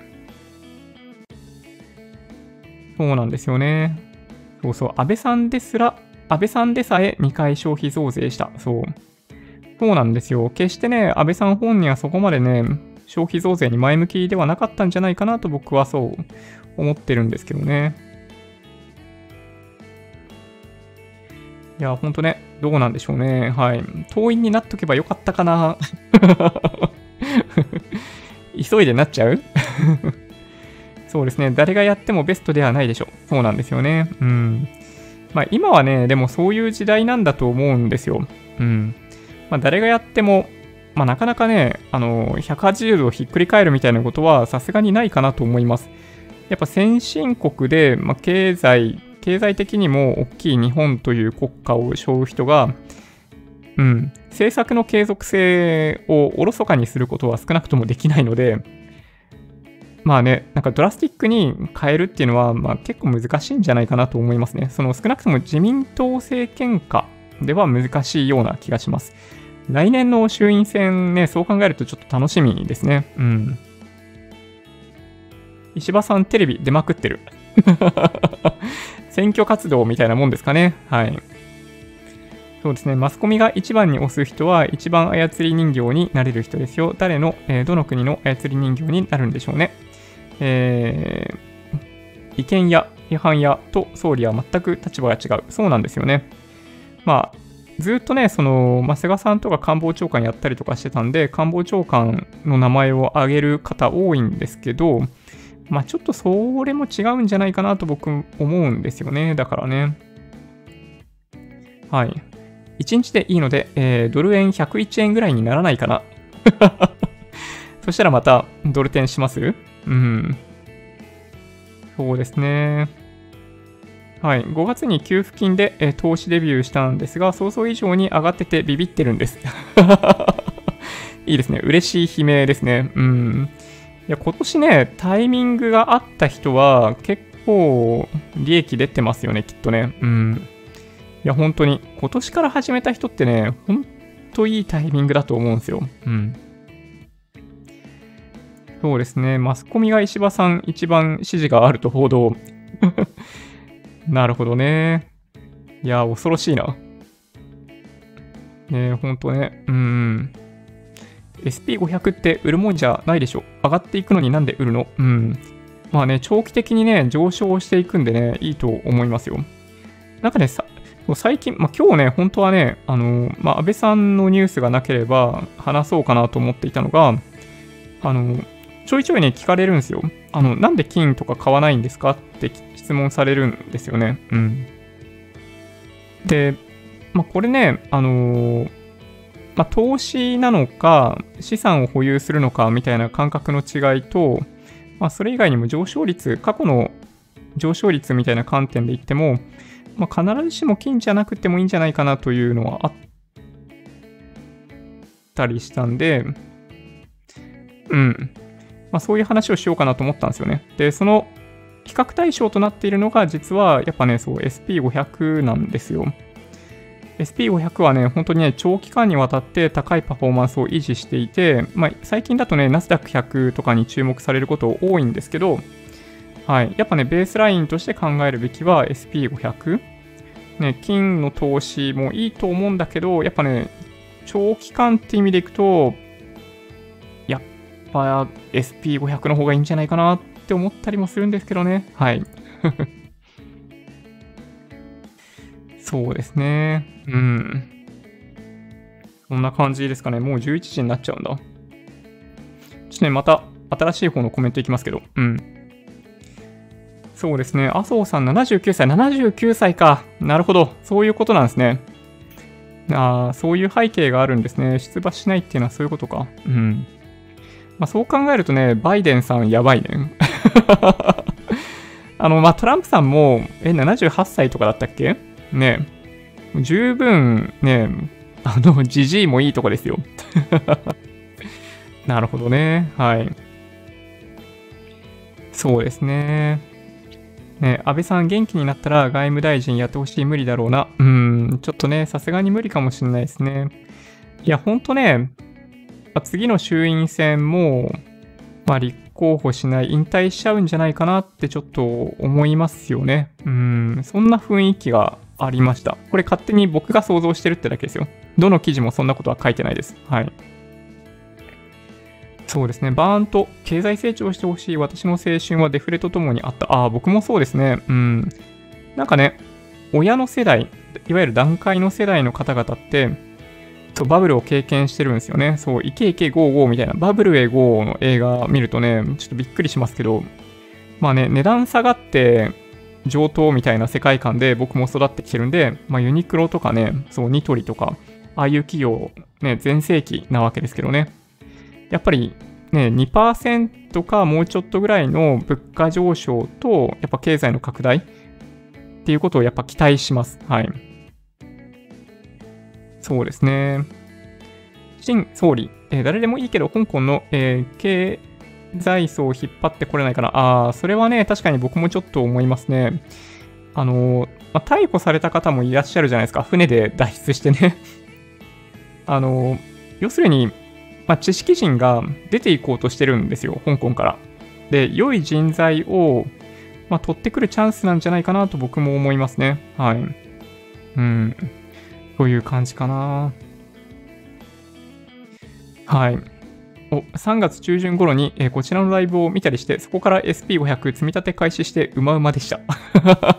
そうなんですよね。そうそう、安倍さんですら、安倍さんでさえ2回消費増税した。そう。そうなんですよ。決してね、安倍さん本人はそこまでね、消費増税に前向きではなかったんじゃないかなと僕はそう思ってるんですけどね。いや、ほんとね、どうなんでしょうね。はい。党員になっとけばよかったかな。急いでなっちゃう？そうですね。誰がやってもベストではないでしょう。そうなんですよね。うん。まあ今はね、でもそういう時代なんだと思うんですよ。うん。まあ誰がやっても、まあなかなかね、あの、180度ひっくり返るみたいなことはさすがにないかなと思います。やっぱ先進国で、まあ、経済経済的にも大きい日本という国家を背負う人が、うん、政策の継続性をおろそかにすることは少なくともできないので、まあね、なんかドラスティックに変えるっていうのは、まあ、結構難しいんじゃないかなと思いますね。その少なくとも自民党政権下では難しいような気がします。来年の衆院選ね、そう考えるとちょっと楽しみですね。うん。石破さんテレビ出まくってる。選挙活動みたいなもんですかね。はい。そうですね。マスコミが一番に押す人は一番操り人形になれる人ですよ。誰の、えー、どの国の操り人形になるんでしょうね。えー、意見や批判やと総理は全く立場が違う。そうなんですよね。まあ、ずっとね、その、まあ、菅さんとか官房長官やったりとかしてたんで、官房長官の名前を挙げる方多いんですけど、まあちょっとそれも違うんじゃないかなと僕思うんですよね。だからね。はい。1日でいいので、えー、ドル円101円ぐらいにならないかな。そしたらまたドル転します？うん。そうですね。はい。5月に給付金で、えー、投資デビューしたんですが、想像以上に上がっててビビってるんです。いいですね。嬉しい悲鳴ですね。うん。いや、今年ね、タイミングがあった人は結構利益出てますよね、きっとね。うん。いや、本当に。今年から始めた人ってね、ほんといいタイミングだと思うんですよ。うん。そうですね。マスコミが石破さん一番支持があると報道。なるほどね。いや、恐ろしいな。ねえ、ほんとね。うん。SP500 って売るもんじゃないでしょ。上がっていくのになんで売るの？うん。まあね、長期的にね、上昇していくんでね、いいと思いますよ。なんかね、さ最近、まあ、今日ね、本当はね、あの、まあ、安倍さんのニュースがなければ話そうかなと思っていたのが、あの、ちょいちょいね、聞かれるんですよ。あの、なんで金とか買わないんですかって質問されるんですよね。うん。で、まあ、これね、あのー、まあ、投資なのか、資産を保有するのかみたいな感覚の違いと、まあ、それ以外にも上昇率、過去の上昇率みたいな観点で言っても、まあ、必ずしも金じゃなくてもいいんじゃないかなというのはあったりしたんで、うん。まあ、そういう話をしようかなと思ったんですよね。で、その比較対象となっているのが、実はやっぱね、そう SP500 なんですよ。SP500 はね、本当にね、長期間にわたって高いパフォーマンスを維持していて、まあ、最近だとね、ナスダック100とかに注目されること多いんですけど、はい。やっぱね、ベースラインとして考えるべきは SP500。ね、金の投資もいいと思うんだけど、やっぱね、長期間って意味でいくと、やっぱ SP500 の方がいいんじゃないかなって思ったりもするんですけどね。はい。そうですね。うん。こんな感じですかね。もう11時になっちゃうんだ。ちょっとね、また新しい方のコメントいきますけど。うん。そうですね。麻生さん79歳。79歳か。なるほど。そういうことなんですね。ああ、そういう背景があるんですね。出馬しないっていうのはそういうことか。うん。まあそう考えるとね、バイデンさんやばいね。あの、まあトランプさんも、え、78歳とかだったっけ？ね、十分ね、あの、じじいもいいとこですよ。なるほどね。はい。そうですね。ね、安倍さん元気になったら外務大臣やってほしい無理だろうな。うん、ちょっとね、さすがに無理かもしれないですね。いや、ほんとね、次の衆院選も、まあ、立候補しない、引退しちゃうんじゃないかなってちょっと思いますよね。うん、そんな雰囲気がありました。これ勝手に僕が想像してるってだけですよ。どの記事もそんなことは書いてないです。はい。そうですね。バーンと経済成長してほしい私の青春はデフレとともにあった。ああ、僕もそうですね。うん。なんかね、親の世代、いわゆる段階の世代の方々って、そうバブルを経験してるんですよね。そう、イケイケゴーゴーみたいな、バブルへゴーの映画見るとね、ちょっとびっくりしますけど、まあね、値段下がって、上等みたいな世界観で僕も育ってきてるんで、まあ、ユニクロとかね、そう、ニトリとか、ああいう企業、ね、全盛期なわけですけどね。やっぱりね、2%かもうちょっとぐらいの物価上昇と、やっぱ経済の拡大っていうことをやっぱ期待します。はい。そうですね。新総理、えー、誰でもいいけど、香港の、えー、経済層を引っ張ってこれないかな。ああ、それはね、確かに僕もちょっと思いますね。あの、まあ、逮捕された方もいらっしゃるじゃないですか。船で脱出してね あの、要するに、まあ、知識人が出ていこうとしてるんですよ、香港から。で、良い人材を、まあ、取ってくるチャンスなんじゃないかなと僕も思いますね。はい。うん。そういう感じかな。はい。お3月中旬頃に、え、こちらのライブを見たりして、そこから SP500 積み立て開始してうまうまでした。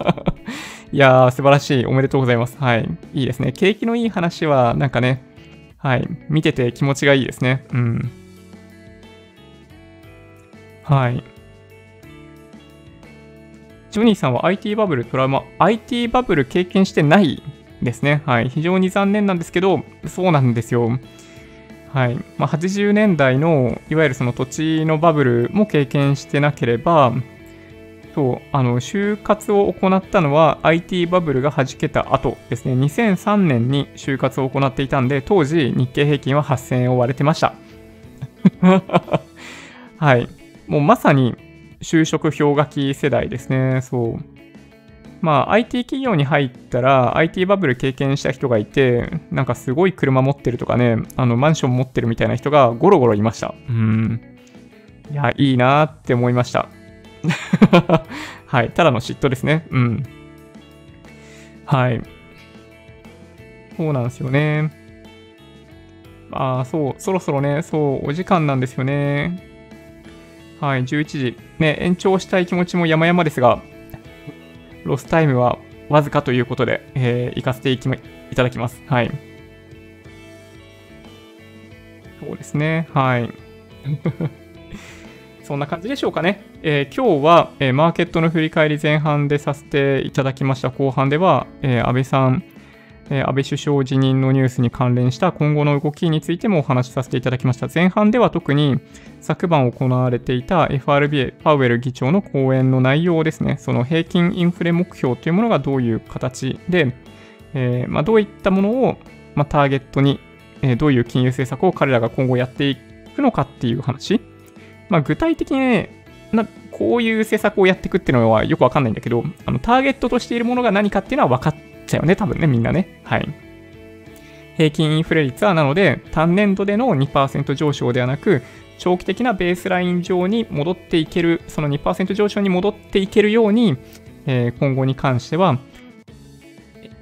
いやー、素晴らしい。おめでとうございます。はい。いいですね。景気のいい話は、なんかね、はい。見てて気持ちがいいですね。うん。はい。ジョニーさんは IT バブルトラウマ、IT バブル経験してないですね。はい。非常に残念なんですけど、そうなんですよ。はい。まあ、80年代のいわゆるその土地のバブルも経験してなければそうあの就活を行ったのは IT バブルが弾けた後ですね。2003年に就活を行っていたんで当時日経平均は8000円を割れてました。はい。もうまさに就職氷河期世代ですね。そう。まあ IT 企業に入ったら IT バブル経験した人がいて、なんかすごい車持ってるとかね、あのマンション持ってるみたいな人がゴロゴロいました。うん。いや、いいなって思いました。はい。ただの嫉妬ですね。うん。はい。そうなんですよね。ああ、そう、そろそろね、そう、お時間なんですよね。はい、11時。ね、延長したい気持ちも山々ですが、ロスタイムはわずかということで、えー、行かせていき、ま、いただきます。はい。そうですね。はい。そんな感じでしょうかね。えー、今日は、えー、マーケットの振り返り前半でさせていただきました。後半では、えー、安倍さん、安倍首相辞任のニュースに関連した今後の動きについてもお話しさせていただきました。前半では特に昨晩行われていた FRB パウエル議長の講演の内容ですね、その平均インフレ目標というものがどういう形で、えー、まあ、どういったものを、まあ、ターゲットに、えー、どういう金融政策を彼らが今後やっていくのかっていう話。まあ、具体的にね、なこういう政策をやっていくっていうのはよくわかんないんだけど、あのターゲットとしているものが何かっていうのは分かってちゃうよね、多分ね、みんなね。はい。平均インフレ率はなので、単年度での2%上昇ではなく、長期的なベースライン上に戻っていける、その2%上昇に戻っていけるように、えー、今後に関しては、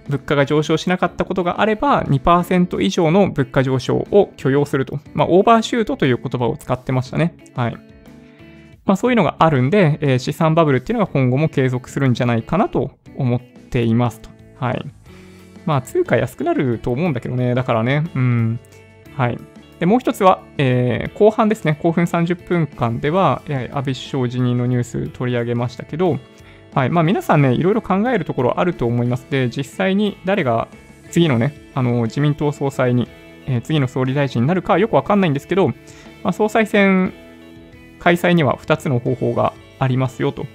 物価が上昇しなかったことがあれば、2%以上の物価上昇を許容すると。まあ、オーバーシュートという言葉を使ってましたね。はい。まあ、そういうのがあるんで、えー、資産バブルっていうのが今後も継続するんじゃないかなと思っていますと。はい。まあ、通貨安くなると思うんだけどね。だからね、うん。はい。で、もう一つは、えー、後半ですね。後半30分間では、安倍首相辞任のニュース取り上げましたけど、はい。まあ、皆さんね、いろいろ考えるところあると思います。で、実際に誰が次のね、あの、自民党総裁に、えー、次の総理大臣になるかよくわかんないんですけど、まあ、総裁選開催には2つの方法がありますよと。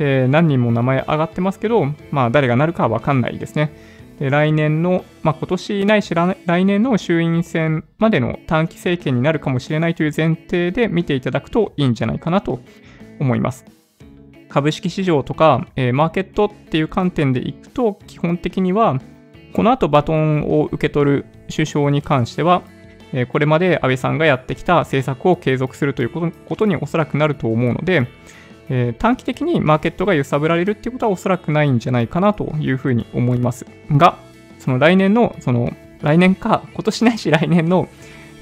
で、何人も名前上がってますけど、まあ、誰がなるかはわかんないですね。で来年の、まあ、今年ないし来年の衆院選までの短期政権になるかもしれないという前提で見ていただくといいんじゃないかなと思います。株式市場とか、えー、マーケットっていう観点でいくと、基本的には、この後バトンを受け取る首相に関しては、えー、これまで安倍さんがやってきた政策を継続するということにおそらくなると思うので、えー、短期的にマーケットが揺さぶられるっていうことはおそらくないんじゃないかなというふうに思いますが、その来年の、その来年か、今年ないし来年の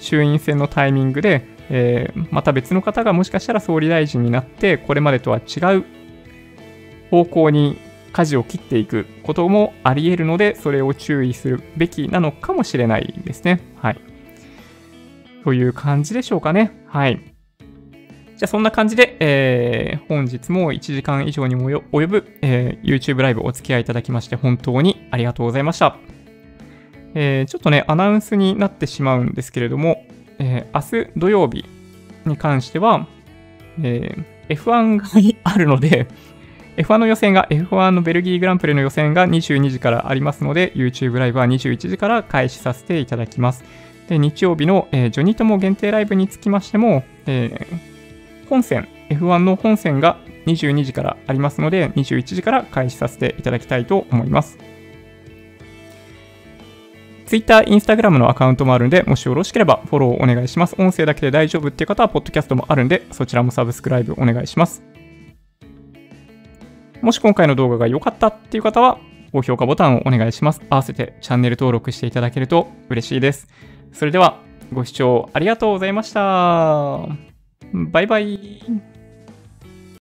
衆院選のタイミングで、えー、また別の方がもしかしたら総理大臣になって、これまでとは違う方向に舵を切っていくこともあり得るので、それを注意するべきなのかもしれないですね。はい。という感じでしょうかね。はい。じゃあそんな感じで、えー、本日も1時間以上にも及ぶ、えー、YouTube ライブお付き合いいただきまして本当にありがとうございました。えー、ちょっとね、アナウンスになってしまうんですけれども、えー、明日土曜日に関しては、えー、F1 があるので、F1 の予選が、F1 のベルギーグランプリの予選が22時からありますので、YouTube ライブは21時から開始させていただきます。で、日曜日の、えー、ジョニートモ限定ライブにつきましても、えー、本戦、F1 の本戦が22時からありますので、21時から開始させていただきたいと思います。Twitter、Instagram のアカウントもあるんで、もしよろしければフォローお願いします。音声だけで大丈夫っていう方は、ポッドキャストもあるんで、そちらもサブスクライブお願いします。もし今回の動画が良かったっていう方は、高評価ボタンをお願いします。合わせてチャンネル登録していただけると嬉しいです。それでは、ご視聴ありがとうございました。バイバイ。